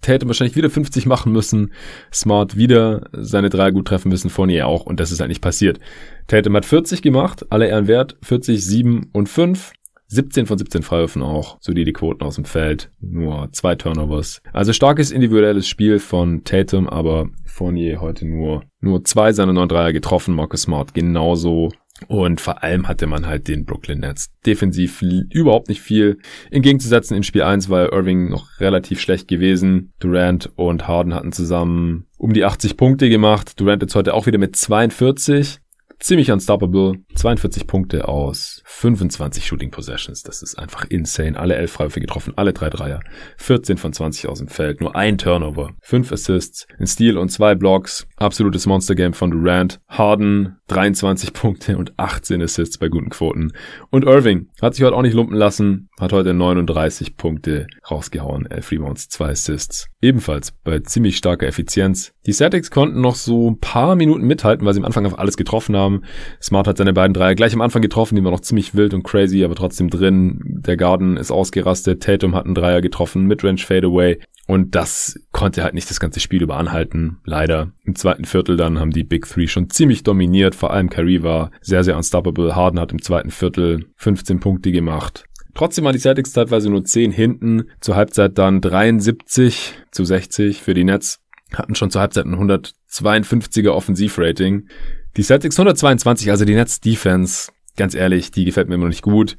Tatum wahrscheinlich wieder 50 machen müssen, Smart wieder seine drei gut treffen müssen, Fournier auch und das ist eigentlich passiert. Tatum hat 40 gemacht, alle Ehren wert, 40, 7 und 5. 17 von 17 Freiwürfen auch, so die die Quoten aus dem Feld, nur zwei Turnovers. Also starkes individuelles Spiel von Tatum, aber Fournier heute nur, nur zwei seiner neun Dreier getroffen, Marcus Smart genauso und vor allem hatte man halt den Brooklyn Nets defensiv überhaupt nicht viel entgegenzusetzen. Im Spiel 1 war Irving noch relativ schlecht gewesen. Durant und Harden hatten zusammen um die 80 Punkte gemacht. Durant jetzt heute auch wieder mit 42 ziemlich unstoppable. 42 Punkte aus 25 Shooting Possessions. Das ist einfach insane. Alle 11 Freiwürfe getroffen, alle drei Dreier. 14 von 20 aus dem Feld, nur ein Turnover. 5 Assists, ein Steal und zwei Blocks. Absolutes Monster Game von Durant. Harden 23 Punkte und 18 Assists bei guten Quoten. Und Irving hat sich heute auch nicht lumpen lassen, hat heute 39 Punkte rausgehauen, 11 Rebounds, 2 Assists. Ebenfalls bei ziemlich starker Effizienz. Die Celtics konnten noch so ein paar Minuten mithalten, weil sie am Anfang auf alles getroffen haben. Smart hat seine beiden Dreier gleich am Anfang getroffen, die war noch ziemlich wild und crazy, aber trotzdem drin. Der Garden ist ausgerastet. Tatum hat einen Dreier getroffen, Midrange Fadeaway. Und das konnte halt nicht das ganze Spiel über anhalten, leider. Im zweiten Viertel dann haben die Big Three schon ziemlich dominiert. Vor allem Kyrie war sehr, sehr unstoppable. Harden hat im zweiten Viertel 15 Punkte gemacht. Trotzdem waren die Celtics teilweise nur 10 hinten. Zur Halbzeit dann 73 zu 60 für die Nets. Hatten schon zur Halbzeit ein 152er Offensivrating. Die Celtics 122, also die Nets Defense, ganz ehrlich, die gefällt mir immer noch nicht gut.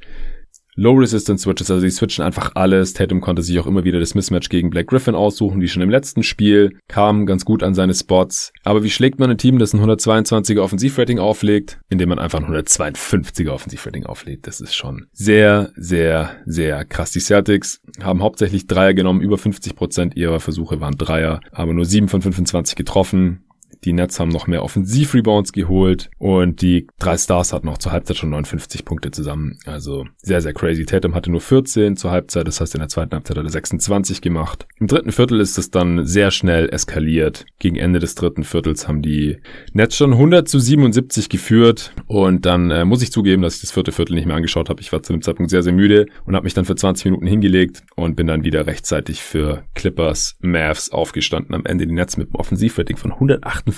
Low Resistance Switches, also die switchen einfach alles. Tatum konnte sich auch immer wieder das Mismatch gegen Black Griffin aussuchen, wie schon im letzten Spiel, kam ganz gut an seine Spots. Aber wie schlägt man ein Team, das ein 122er Offensivrating auflegt, indem man einfach ein 152er Offensivrating auflegt? Das ist schon sehr, sehr, sehr krass. Die Celtics haben hauptsächlich Dreier genommen, über 50% ihrer Versuche waren Dreier, aber nur 7 von 25 getroffen. Die Nets haben noch mehr Offensiv-Rebounds geholt und die drei Stars hatten noch zur Halbzeit schon 59 Punkte zusammen. Also sehr, sehr crazy. Tatum hatte nur 14 zur Halbzeit, das heißt in der zweiten Halbzeit hat er 26 gemacht. Im dritten Viertel ist es dann sehr schnell eskaliert. Gegen Ende des dritten Viertels haben die Nets schon 100 zu 77 geführt und dann äh, muss ich zugeben, dass ich das vierte Viertel nicht mehr angeschaut habe. Ich war zu dem Zeitpunkt sehr, sehr müde und habe mich dann für 20 Minuten hingelegt und bin dann wieder rechtzeitig für Clippers Mavs aufgestanden. Am Ende die Nets mit einem Offensivrating von 148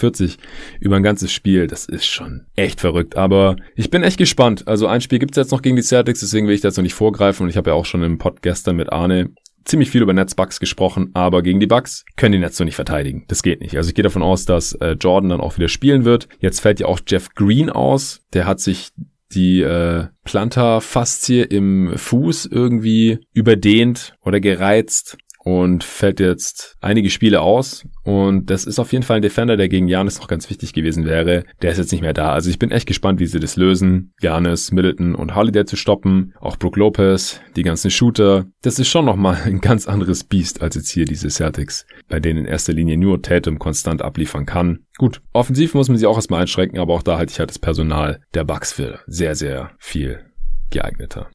über ein ganzes Spiel. Das ist schon echt verrückt. Aber ich bin echt gespannt. Also ein Spiel gibt's jetzt noch gegen die Celtics, deswegen will ich da noch nicht vorgreifen. Und ich habe ja auch schon im Pod gestern mit Arne ziemlich viel über Netzbugs gesprochen, aber gegen die Bugs können die Netz so nicht verteidigen. Das geht nicht. Also ich gehe davon aus, dass äh, Jordan dann auch wieder spielen wird. Jetzt fällt ja auch Jeff Green aus. Der hat sich die äh, Plantarfaszie im Fuß irgendwie überdehnt oder gereizt und fällt jetzt einige Spiele aus. Und das ist auf jeden Fall ein Defender, der gegen Janis noch ganz wichtig gewesen wäre. Der ist jetzt nicht mehr da. Also ich bin echt gespannt, wie sie das lösen. Janis, Middleton und Holiday zu stoppen. Auch Brook Lopez, die ganzen Shooter. Das ist schon nochmal ein ganz anderes Biest als jetzt hier diese Celtics, bei denen in erster Linie nur Tatum konstant abliefern kann. Gut, offensiv muss man sie auch erstmal einschränken, aber auch da halte ich halt das Personal der Bucks für sehr, sehr viel geeigneter.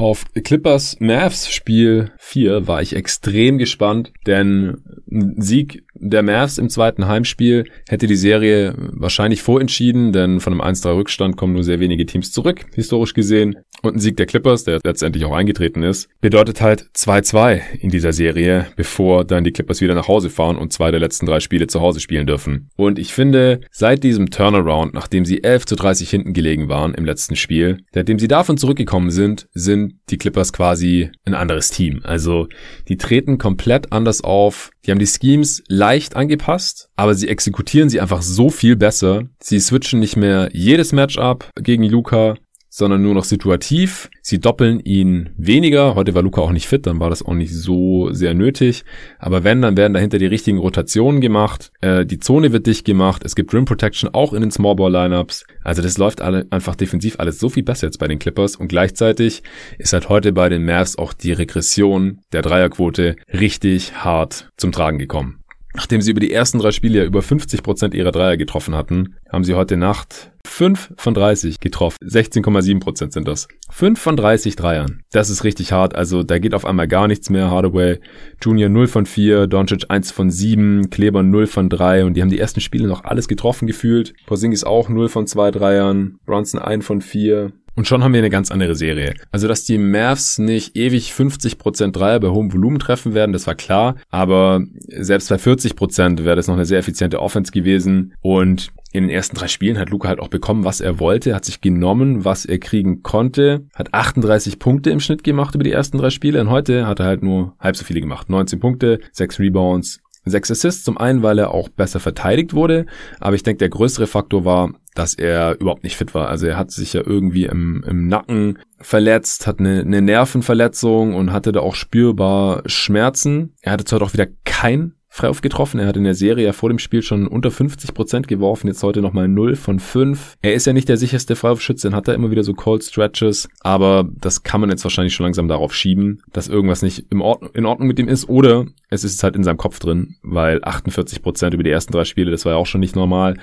Auf Clippers Mavs Spiel 4 war ich extrem gespannt, denn ein Sieg der Mavs im zweiten Heimspiel hätte die Serie wahrscheinlich vorentschieden, denn von einem 1-3 Rückstand kommen nur sehr wenige Teams zurück, historisch gesehen. Und ein Sieg der Clippers, der letztendlich auch eingetreten ist, bedeutet halt 2-2 in dieser Serie, bevor dann die Clippers wieder nach Hause fahren und zwei der letzten drei Spiele zu Hause spielen dürfen. Und ich finde, seit diesem Turnaround, nachdem sie 11 zu 30 hinten gelegen waren im letzten Spiel, seitdem sie davon zurückgekommen sind, sind die Clippers quasi ein anderes Team. Also die treten komplett anders auf. Die haben die Schemes leicht angepasst, aber sie exekutieren sie einfach so viel besser. Sie switchen nicht mehr jedes Matchup gegen Luca sondern nur noch situativ. Sie doppeln ihn weniger. Heute war Luca auch nicht fit, dann war das auch nicht so sehr nötig. Aber wenn, dann werden dahinter die richtigen Rotationen gemacht. Äh, die Zone wird dicht gemacht. Es gibt Rim Protection auch in den Small Ball Lineups. Also das läuft alle, einfach defensiv alles so viel besser jetzt bei den Clippers. Und gleichzeitig ist halt heute bei den Mavs auch die Regression der Dreierquote richtig hart zum Tragen gekommen. Nachdem sie über die ersten drei Spiele ja über 50 Prozent ihrer Dreier getroffen hatten, haben sie heute Nacht 5 von 30 getroffen. 16,7 Prozent sind das. 5 von 30 Dreiern. Das ist richtig hart. Also da geht auf einmal gar nichts mehr. Hardaway Junior 0 von 4, Doncic 1 von 7, Kleber 0 von 3 und die haben die ersten Spiele noch alles getroffen gefühlt. Porzingis auch 0 von 2 Dreiern, Bronson 1 von 4, und schon haben wir eine ganz andere Serie. Also, dass die Mavs nicht ewig 50% Dreier bei hohem Volumen treffen werden, das war klar. Aber selbst bei 40% wäre das noch eine sehr effiziente Offense gewesen. Und in den ersten drei Spielen hat Luca halt auch bekommen, was er wollte, hat sich genommen, was er kriegen konnte, hat 38 Punkte im Schnitt gemacht über die ersten drei Spiele und heute hat er halt nur halb so viele gemacht. 19 Punkte, 6 Rebounds, Sechs Assists, zum einen, weil er auch besser verteidigt wurde, aber ich denke, der größere Faktor war, dass er überhaupt nicht fit war. Also er hat sich ja irgendwie im, im Nacken verletzt, hat eine, eine Nervenverletzung und hatte da auch spürbar Schmerzen. Er hatte zwar doch wieder kein Freiwurf getroffen. Er hat in der Serie ja vor dem Spiel schon unter 50 Prozent geworfen, jetzt heute nochmal 0 von 5. Er ist ja nicht der sicherste Freiwurfschütze, dann hat er immer wieder so Cold Stretches, aber das kann man jetzt wahrscheinlich schon langsam darauf schieben, dass irgendwas nicht in Ordnung, in Ordnung mit ihm ist oder es ist halt in seinem Kopf drin, weil 48 Prozent über die ersten drei Spiele, das war ja auch schon nicht normal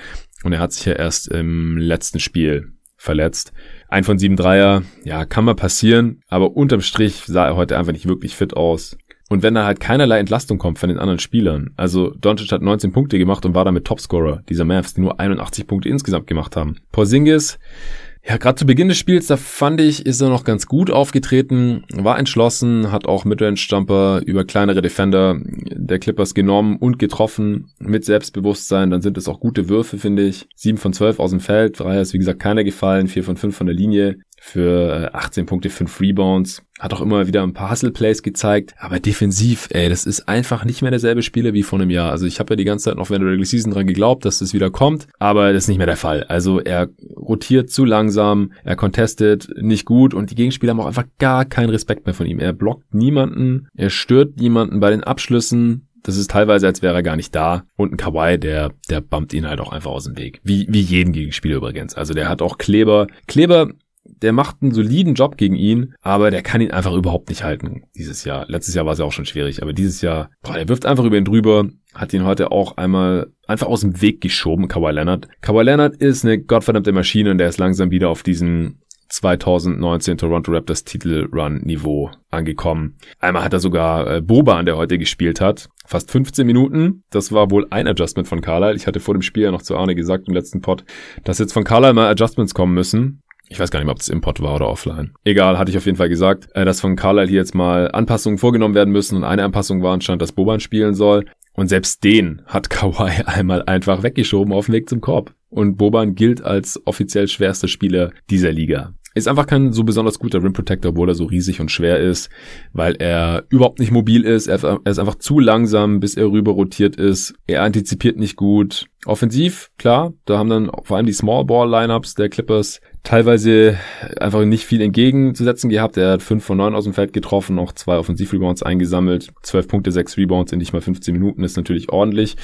und er hat sich ja erst im letzten Spiel verletzt. Ein von sieben Dreier, ja, kann mal passieren, aber unterm Strich sah er heute einfach nicht wirklich fit aus. Und wenn da halt keinerlei Entlastung kommt von den anderen Spielern, also Doncic hat 19 Punkte gemacht und war damit Topscorer dieser Mavs, die nur 81 Punkte insgesamt gemacht haben. Porzingis, ja, gerade zu Beginn des Spiels, da fand ich, ist er noch ganz gut aufgetreten, war entschlossen, hat auch Midrange-Jumper über kleinere Defender der Clippers genommen und getroffen mit Selbstbewusstsein. Dann sind es auch gute Würfe, finde ich. 7 von 12 aus dem Feld, Dreier ist wie gesagt keiner gefallen, 4 von 5 von der Linie für 18 äh, Punkte, 5 Rebounds. Hat auch immer wieder ein paar Hustle-Plays gezeigt. Aber defensiv, ey, das ist einfach nicht mehr derselbe Spieler wie vor einem Jahr. Also ich habe ja die ganze Zeit noch während der Regular Season dran geglaubt, dass das wieder kommt. Aber das ist nicht mehr der Fall. Also er rotiert zu langsam, er contestet nicht gut und die Gegenspieler haben auch einfach gar keinen Respekt mehr von ihm. Er blockt niemanden, er stört niemanden bei den Abschlüssen. Das ist teilweise, als wäre er gar nicht da. Und ein Kawhi, der, der bumpt ihn halt auch einfach aus dem Weg. Wie, wie jeden Gegenspieler übrigens. Also der hat auch Kleber. Kleber der macht einen soliden Job gegen ihn, aber der kann ihn einfach überhaupt nicht halten dieses Jahr. Letztes Jahr war es ja auch schon schwierig, aber dieses Jahr, boah, er wirft einfach über ihn drüber, hat ihn heute auch einmal einfach aus dem Weg geschoben, Kawhi Leonard. Kawhi Leonard ist eine gottverdammte Maschine und der ist langsam wieder auf diesen 2019 Toronto Raptors Titelrun-Niveau angekommen. Einmal hat er sogar äh, Boban, der heute gespielt hat, fast 15 Minuten. Das war wohl ein Adjustment von Carlisle. Ich hatte vor dem Spiel ja noch zu Arne gesagt im letzten Pod, dass jetzt von Carlisle mal Adjustments kommen müssen. Ich weiß gar nicht mehr, ob das Import war oder offline. Egal, hatte ich auf jeden Fall gesagt, äh, dass von Carlisle hier jetzt mal Anpassungen vorgenommen werden müssen. Und eine Anpassung war anscheinend, dass Boban spielen soll. Und selbst den hat Kawhi einmal einfach weggeschoben auf dem Weg zum Korb. Und Boban gilt als offiziell schwerster Spieler dieser Liga. Ist einfach kein so besonders guter Rim Protector, obwohl er so riesig und schwer ist, weil er überhaupt nicht mobil ist. Er, ist einfach zu langsam, bis er rüber rotiert ist. Er antizipiert nicht gut. Offensiv, klar, da haben dann vor allem die Small Ball Lineups der Clippers teilweise einfach nicht viel entgegenzusetzen gehabt. Er hat 5 von 9 aus dem Feld getroffen, noch zwei Offensivrebounds eingesammelt. 12 Punkte, 6 Rebounds in nicht mal 15 Minuten ist natürlich ordentlich.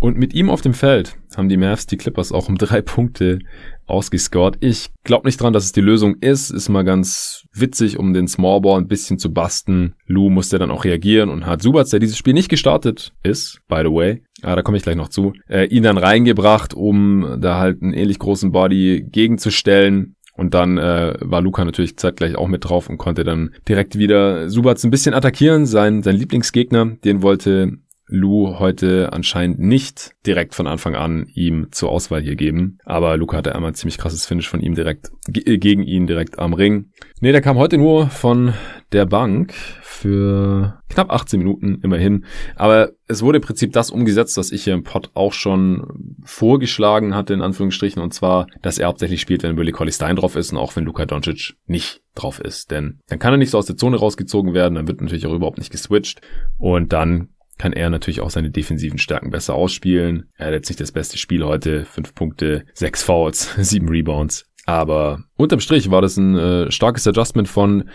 Und mit ihm auf dem Feld haben die Mavs die Clippers auch um drei Punkte ausgescored. Ich glaube nicht dran, dass es die Lösung ist. Ist mal ganz witzig, um den Smallball ein bisschen zu basten. Lou musste dann auch reagieren und hat Subats, der dieses Spiel nicht gestartet ist, by the way, ah, da komme ich gleich noch zu, äh, ihn dann reingebracht, um da halt einen ähnlich großen Body gegenzustellen. Und dann äh, war Luca natürlich zeitgleich auch mit drauf und konnte dann direkt wieder Subats ein bisschen attackieren. Sein, sein Lieblingsgegner, den wollte Lou heute anscheinend nicht direkt von Anfang an ihm zur Auswahl hier geben. Aber Luca hatte einmal ein ziemlich krasses Finish von ihm direkt äh, gegen ihn direkt am Ring. Nee, der kam heute nur von der Bank für knapp 18 Minuten immerhin. Aber es wurde im Prinzip das umgesetzt, was ich hier im Pod auch schon vorgeschlagen hatte, in Anführungsstrichen. Und zwar, dass er hauptsächlich spielt, wenn Willie Colley Stein drauf ist und auch wenn Luka Doncic nicht drauf ist. Denn dann kann er nicht so aus der Zone rausgezogen werden, dann wird natürlich auch überhaupt nicht geswitcht. Und dann kann er natürlich auch seine defensiven Stärken besser ausspielen. Er hat jetzt nicht das beste Spiel heute. Fünf Punkte, sechs Fouls, sieben Rebounds. Aber unterm Strich war das ein äh, starkes Adjustment von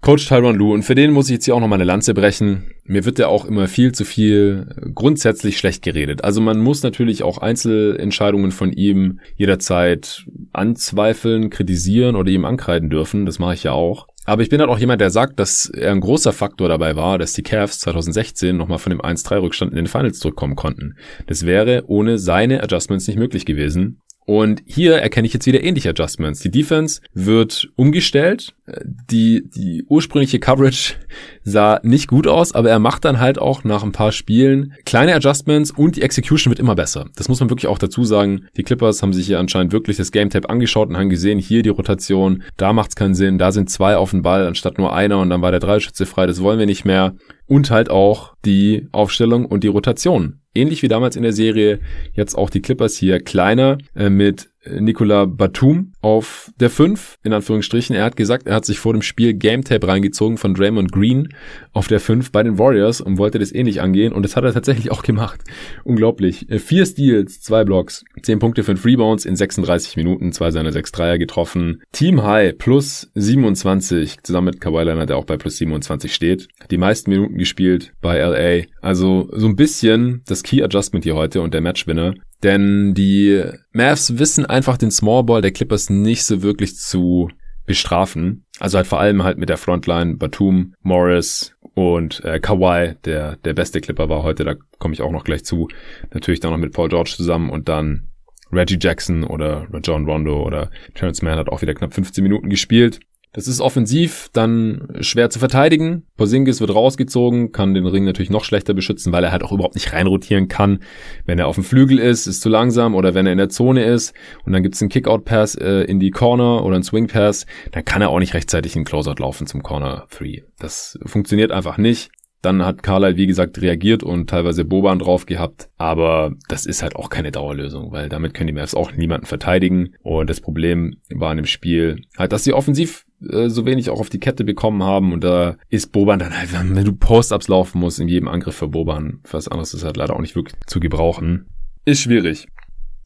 Coach Tyron Lue. Und für den muss ich jetzt hier auch noch mal eine Lanze brechen. Mir wird ja auch immer viel zu viel grundsätzlich schlecht geredet. Also man muss natürlich auch Einzelentscheidungen von ihm jederzeit anzweifeln, kritisieren oder ihm ankreiden dürfen. Das mache ich ja auch. Aber ich bin halt auch jemand, der sagt, dass er ein großer Faktor dabei war, dass die Cavs 2016 nochmal von dem 1-3-Rückstand in den Finals zurückkommen konnten. Das wäre ohne seine Adjustments nicht möglich gewesen. Und hier erkenne ich jetzt wieder ähnliche Adjustments. Die Defense wird umgestellt. Die, die ursprüngliche Coverage sah nicht gut aus, aber er macht dann halt auch nach ein paar Spielen kleine Adjustments und die Execution wird immer besser. Das muss man wirklich auch dazu sagen. Die Clippers haben sich hier anscheinend wirklich das Game Tape angeschaut und haben gesehen, hier die Rotation, da macht's keinen Sinn, da sind zwei auf dem Ball anstatt nur einer und dann war der Dreischütze frei, das wollen wir nicht mehr. Und halt auch die Aufstellung und die Rotation ähnlich wie damals in der Serie, jetzt auch die Clippers hier kleiner äh, mit Nicola Batum auf der 5, in Anführungsstrichen. Er hat gesagt, er hat sich vor dem Spiel Game Tape reingezogen von Draymond Green auf der 5 bei den Warriors und wollte das ähnlich angehen und das hat er tatsächlich auch gemacht. Unglaublich. Äh, vier Steals, zwei Blocks, 10 Punkte, 5 Rebounds in 36 Minuten, zwei seiner 6 Dreier getroffen. Team High plus 27, zusammen mit Kawhi Leonard, der auch bei plus 27 steht. Die meisten Minuten gespielt bei LA. Also so ein bisschen das Key Adjustment hier heute und der Matchwinner. Denn die Mavs wissen einfach den Small Ball der Clippers nicht so wirklich zu bestrafen. Also halt vor allem halt mit der Frontline Batum, Morris und äh, Kawhi, der der beste Clipper war heute, da komme ich auch noch gleich zu. Natürlich dann noch mit Paul George zusammen und dann Reggie Jackson oder John Rondo oder Terrence Mann hat auch wieder knapp 15 Minuten gespielt. Das ist offensiv dann schwer zu verteidigen. Porzingis wird rausgezogen, kann den Ring natürlich noch schlechter beschützen, weil er halt auch überhaupt nicht reinrotieren kann. Wenn er auf dem Flügel ist, ist zu langsam oder wenn er in der Zone ist und dann gibt's einen Kickout-Pass äh, in die Corner oder einen Swing-Pass, dann kann er auch nicht rechtzeitig in Closeout laufen zum Corner 3. Das funktioniert einfach nicht. Dann hat Carlyle, wie gesagt, reagiert und teilweise Boban drauf gehabt. Aber das ist halt auch keine Dauerlösung, weil damit können die Mavs auch niemanden verteidigen. Und das Problem war in dem Spiel halt, dass sie offensiv äh, so wenig auch auf die Kette bekommen haben. Und da ist Boban dann halt, wenn du Post-Ups laufen musst, in jedem Angriff für Boban, was anderes ist halt leider auch nicht wirklich zu gebrauchen. Ist schwierig.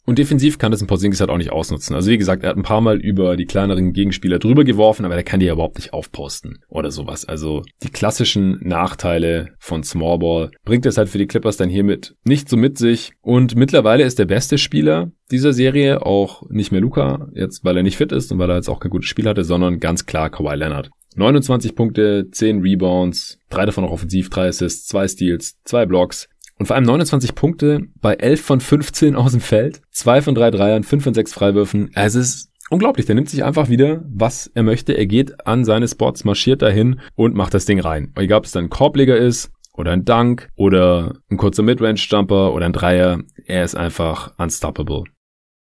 Und defensiv kann das ein Porzingis halt auch nicht ausnutzen. Also wie gesagt, er hat ein paar Mal über die kleineren Gegenspieler drüber geworfen, aber der kann die ja überhaupt nicht aufposten oder sowas. Also die klassischen Nachteile von Smallball bringt es halt für die Clippers dann hiermit nicht so mit sich. Und mittlerweile ist der beste Spieler dieser Serie auch nicht mehr Luca, jetzt weil er nicht fit ist und weil er jetzt auch kein gutes Spiel hatte, sondern ganz klar Kawhi Leonard. 29 Punkte, 10 Rebounds, drei davon auch offensiv, drei Assists, zwei Steals, zwei Blocks. Und vor allem 29 Punkte bei 11 von 15 aus dem Feld, 2 von 3 Dreiern, 5 von 6 Freiwürfen. Es ist unglaublich. Der nimmt sich einfach wieder, was er möchte. Er geht an seine Spots, marschiert dahin und macht das Ding rein. Egal, ob es dann ein Korbleger ist oder ein Dunk oder ein kurzer Midrange-Jumper oder ein Dreier. Er ist einfach unstoppable.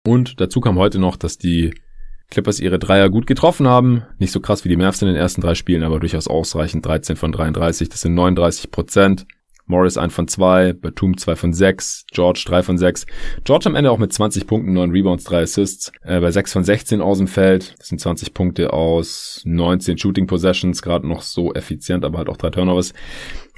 Und dazu kam heute noch, dass die Clippers ihre Dreier gut getroffen haben. Nicht so krass wie die Mavs in den ersten drei Spielen, aber durchaus ausreichend. 13 von 33, das sind 39 Prozent. Morris 1 von 2, Batum 2 von 6, George 3 von 6. George am Ende auch mit 20 Punkten, 9 Rebounds, 3 Assists, äh, bei 6 von 16 aus dem Feld. Das sind 20 Punkte aus 19 Shooting Possessions, gerade noch so effizient, aber halt auch drei Turnovers.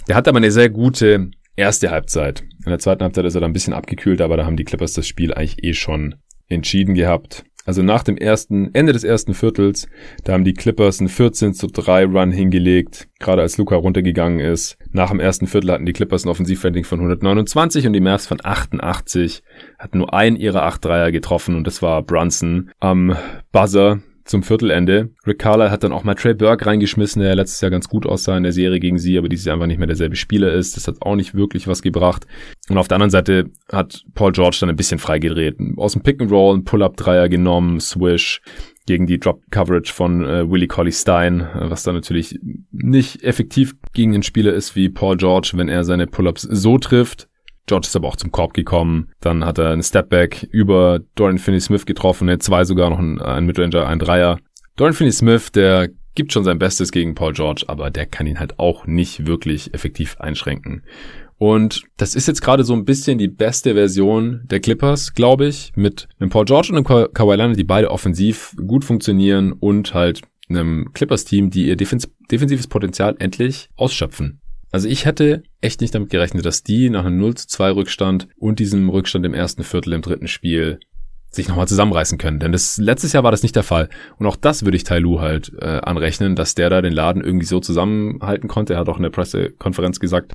Der hat aber eine sehr gute erste Halbzeit. In der zweiten Halbzeit ist er da ein bisschen abgekühlt, aber da haben die Clippers das Spiel eigentlich eh schon entschieden gehabt. Also nach dem ersten, Ende des ersten Viertels, da haben die Clippers einen 14 zu 3 Run hingelegt, gerade als Luca runtergegangen ist. Nach dem ersten Viertel hatten die Clippers ein Offensivrating von 129 und die Mavs von 88, hatten nur einen ihrer acht Dreier getroffen und das war Brunson am Buzzer zum Viertelende. Rick Carlisle hat dann auch mal Trey Burke reingeschmissen, der letztes Jahr ganz gut aussah in der Serie gegen sie, aber dieses Jahr einfach nicht mehr derselbe Spieler ist. Das hat auch nicht wirklich was gebracht. Und auf der anderen Seite hat Paul George dann ein bisschen freigedreht. Aus dem Pick and Roll ein Pull-Up-Dreier genommen, Swish gegen die Drop-Coverage von äh, Willie Colley Stein, äh, was dann natürlich nicht effektiv gegen den Spieler ist wie Paul George, wenn er seine Pull-Ups so trifft. George ist aber auch zum Korb gekommen. Dann hat er einen Stepback über Dorian Finney-Smith getroffen, zwei sogar noch ein, Midranger, ein Dreier. Dorian Finney-Smith, der gibt schon sein Bestes gegen Paul George, aber der kann ihn halt auch nicht wirklich effektiv einschränken. Und das ist jetzt gerade so ein bisschen die beste Version der Clippers, glaube ich, mit einem Paul George und einem Ka Kawhi Leonard, die beide offensiv gut funktionieren und halt einem Clippers-Team, die ihr defens defensives Potenzial endlich ausschöpfen. Also ich hätte echt nicht damit gerechnet, dass die nach einem 0 zu 2 Rückstand und diesem Rückstand im ersten Viertel im dritten Spiel sich nochmal zusammenreißen können. Denn das letztes Jahr war das nicht der Fall. Und auch das würde ich Tai Lu halt äh, anrechnen, dass der da den Laden irgendwie so zusammenhalten konnte. Er hat auch in der Pressekonferenz gesagt,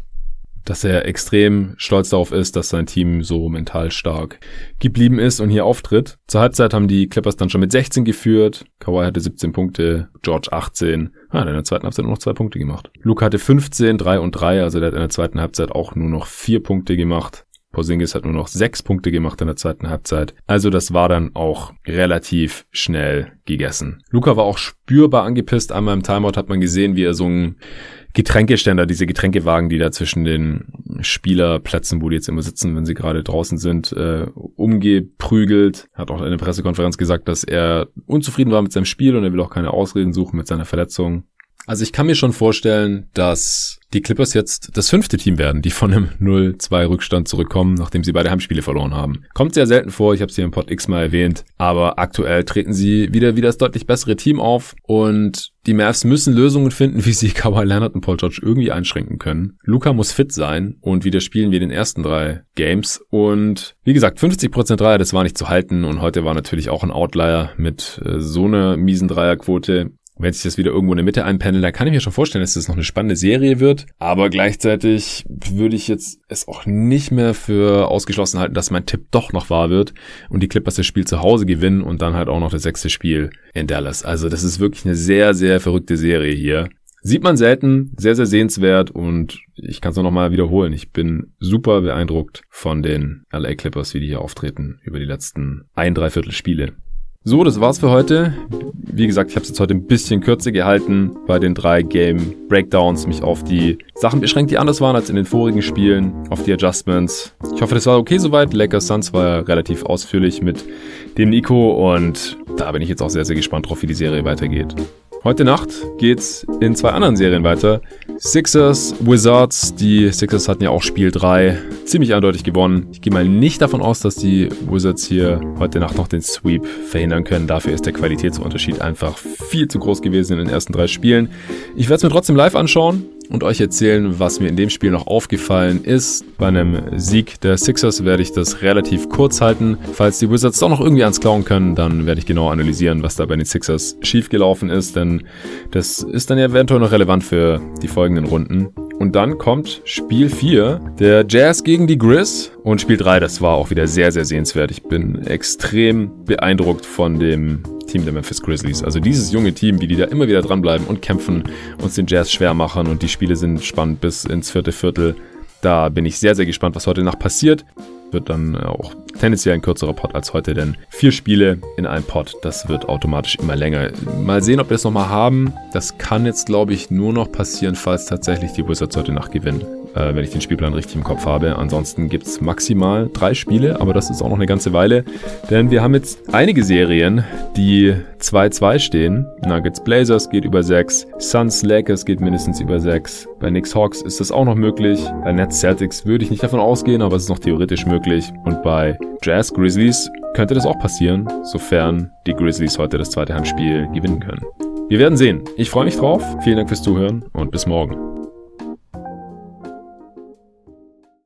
dass er extrem stolz darauf ist, dass sein Team so mental stark geblieben ist und hier auftritt. Zur Halbzeit haben die Clippers dann schon mit 16 geführt. Kawhi hatte 17 Punkte, George 18. Ah, in der zweiten Halbzeit nur noch zwei Punkte gemacht. Luke hatte 15, 3 und 3, also der hat in der zweiten Halbzeit auch nur noch vier Punkte gemacht. Porzingis hat nur noch sechs Punkte gemacht in der zweiten Halbzeit. Also das war dann auch relativ schnell gegessen. Luca war auch spürbar angepisst. Einmal im Timeout hat man gesehen, wie er so ein Getränkeständer, diese Getränkewagen, die da zwischen den Spielerplätzen, wo die jetzt immer sitzen, wenn sie gerade draußen sind, äh, umgeprügelt. Hat auch in der Pressekonferenz gesagt, dass er unzufrieden war mit seinem Spiel und er will auch keine Ausreden suchen mit seiner Verletzung. Also ich kann mir schon vorstellen, dass die Clippers jetzt das fünfte Team werden, die von einem 0-2 Rückstand zurückkommen, nachdem sie beide Heimspiele verloren haben. Kommt sehr selten vor, ich habe es hier im Pod X mal erwähnt, aber aktuell treten sie wieder wie das deutlich bessere Team auf und die Mavs müssen Lösungen finden, wie sie Kawhi Leonard und Paul George irgendwie einschränken können. Luca muss fit sein und wieder spielen wir den ersten drei Games und wie gesagt, 50% Dreier, das war nicht zu halten und heute war natürlich auch ein Outlier mit äh, so einer miesen Dreierquote wenn sich das wieder irgendwo in der Mitte einpendelt, dann kann ich mir schon vorstellen, dass das noch eine spannende Serie wird. Aber gleichzeitig würde ich jetzt es auch nicht mehr für ausgeschlossen halten, dass mein Tipp doch noch wahr wird und die Clippers das Spiel zu Hause gewinnen und dann halt auch noch das sechste Spiel in Dallas. Also das ist wirklich eine sehr, sehr verrückte Serie hier. Sieht man selten, sehr, sehr sehenswert und ich kann es noch mal wiederholen. Ich bin super beeindruckt von den LA Clippers, wie die hier auftreten über die letzten ein, dreiviertel Spiele. So, das war's für heute. Wie gesagt, ich habe es jetzt heute ein bisschen kürzer gehalten bei den drei Game Breakdowns, mich auf die Sachen beschränkt, die anders waren als in den vorigen Spielen, auf die Adjustments. Ich hoffe, das war okay soweit. Lakers Suns war ja relativ ausführlich mit dem Nico und da bin ich jetzt auch sehr, sehr gespannt drauf, wie die Serie weitergeht. Heute Nacht geht's in zwei anderen Serien weiter. Sixers, Wizards. Die Sixers hatten ja auch Spiel 3 ziemlich eindeutig gewonnen. Ich gehe mal nicht davon aus, dass die Wizards hier heute Nacht noch den Sweep verhindern können. Dafür ist der Qualitätsunterschied einfach viel zu groß gewesen in den ersten drei Spielen. Ich werde es mir trotzdem live anschauen und euch erzählen, was mir in dem Spiel noch aufgefallen ist. Bei einem Sieg der Sixers werde ich das relativ kurz halten. Falls die Wizards doch noch irgendwie ans Klauen können, dann werde ich genau analysieren, was da bei den Sixers schiefgelaufen ist, denn das ist dann ja eventuell noch relevant für die folgenden Runden. Und dann kommt Spiel 4, der Jazz gegen die Grizz. Und Spiel 3, das war auch wieder sehr, sehr sehenswert. Ich bin extrem beeindruckt von dem Team der Memphis Grizzlies. Also dieses junge Team, wie die da immer wieder dranbleiben und kämpfen, uns den Jazz schwer machen und die Spiele sind spannend bis ins vierte Viertel. Da bin ich sehr, sehr gespannt, was heute Nacht passiert. Wird dann auch tendenziell ein kürzerer Pod als heute, denn vier Spiele in einem Pod, das wird automatisch immer länger. Mal sehen, ob wir es nochmal haben. Das kann jetzt, glaube ich, nur noch passieren, falls tatsächlich die Wizards heute Nacht gewinnen äh, wenn ich den Spielplan richtig im Kopf habe. Ansonsten gibt es maximal drei Spiele, aber das ist auch noch eine ganze Weile. Denn wir haben jetzt einige Serien, die 2-2 stehen. Nuggets Blazers geht über 6, Suns Lakers geht mindestens über 6. Bei Knicks Hawks ist das auch noch möglich. Bei Nets Celtics würde ich nicht davon ausgehen, aber es ist noch theoretisch möglich. Und bei Jazz Grizzlies könnte das auch passieren, sofern die Grizzlies heute das zweite Handspiel gewinnen können. Wir werden sehen. Ich freue mich drauf. Vielen Dank fürs Zuhören und bis morgen.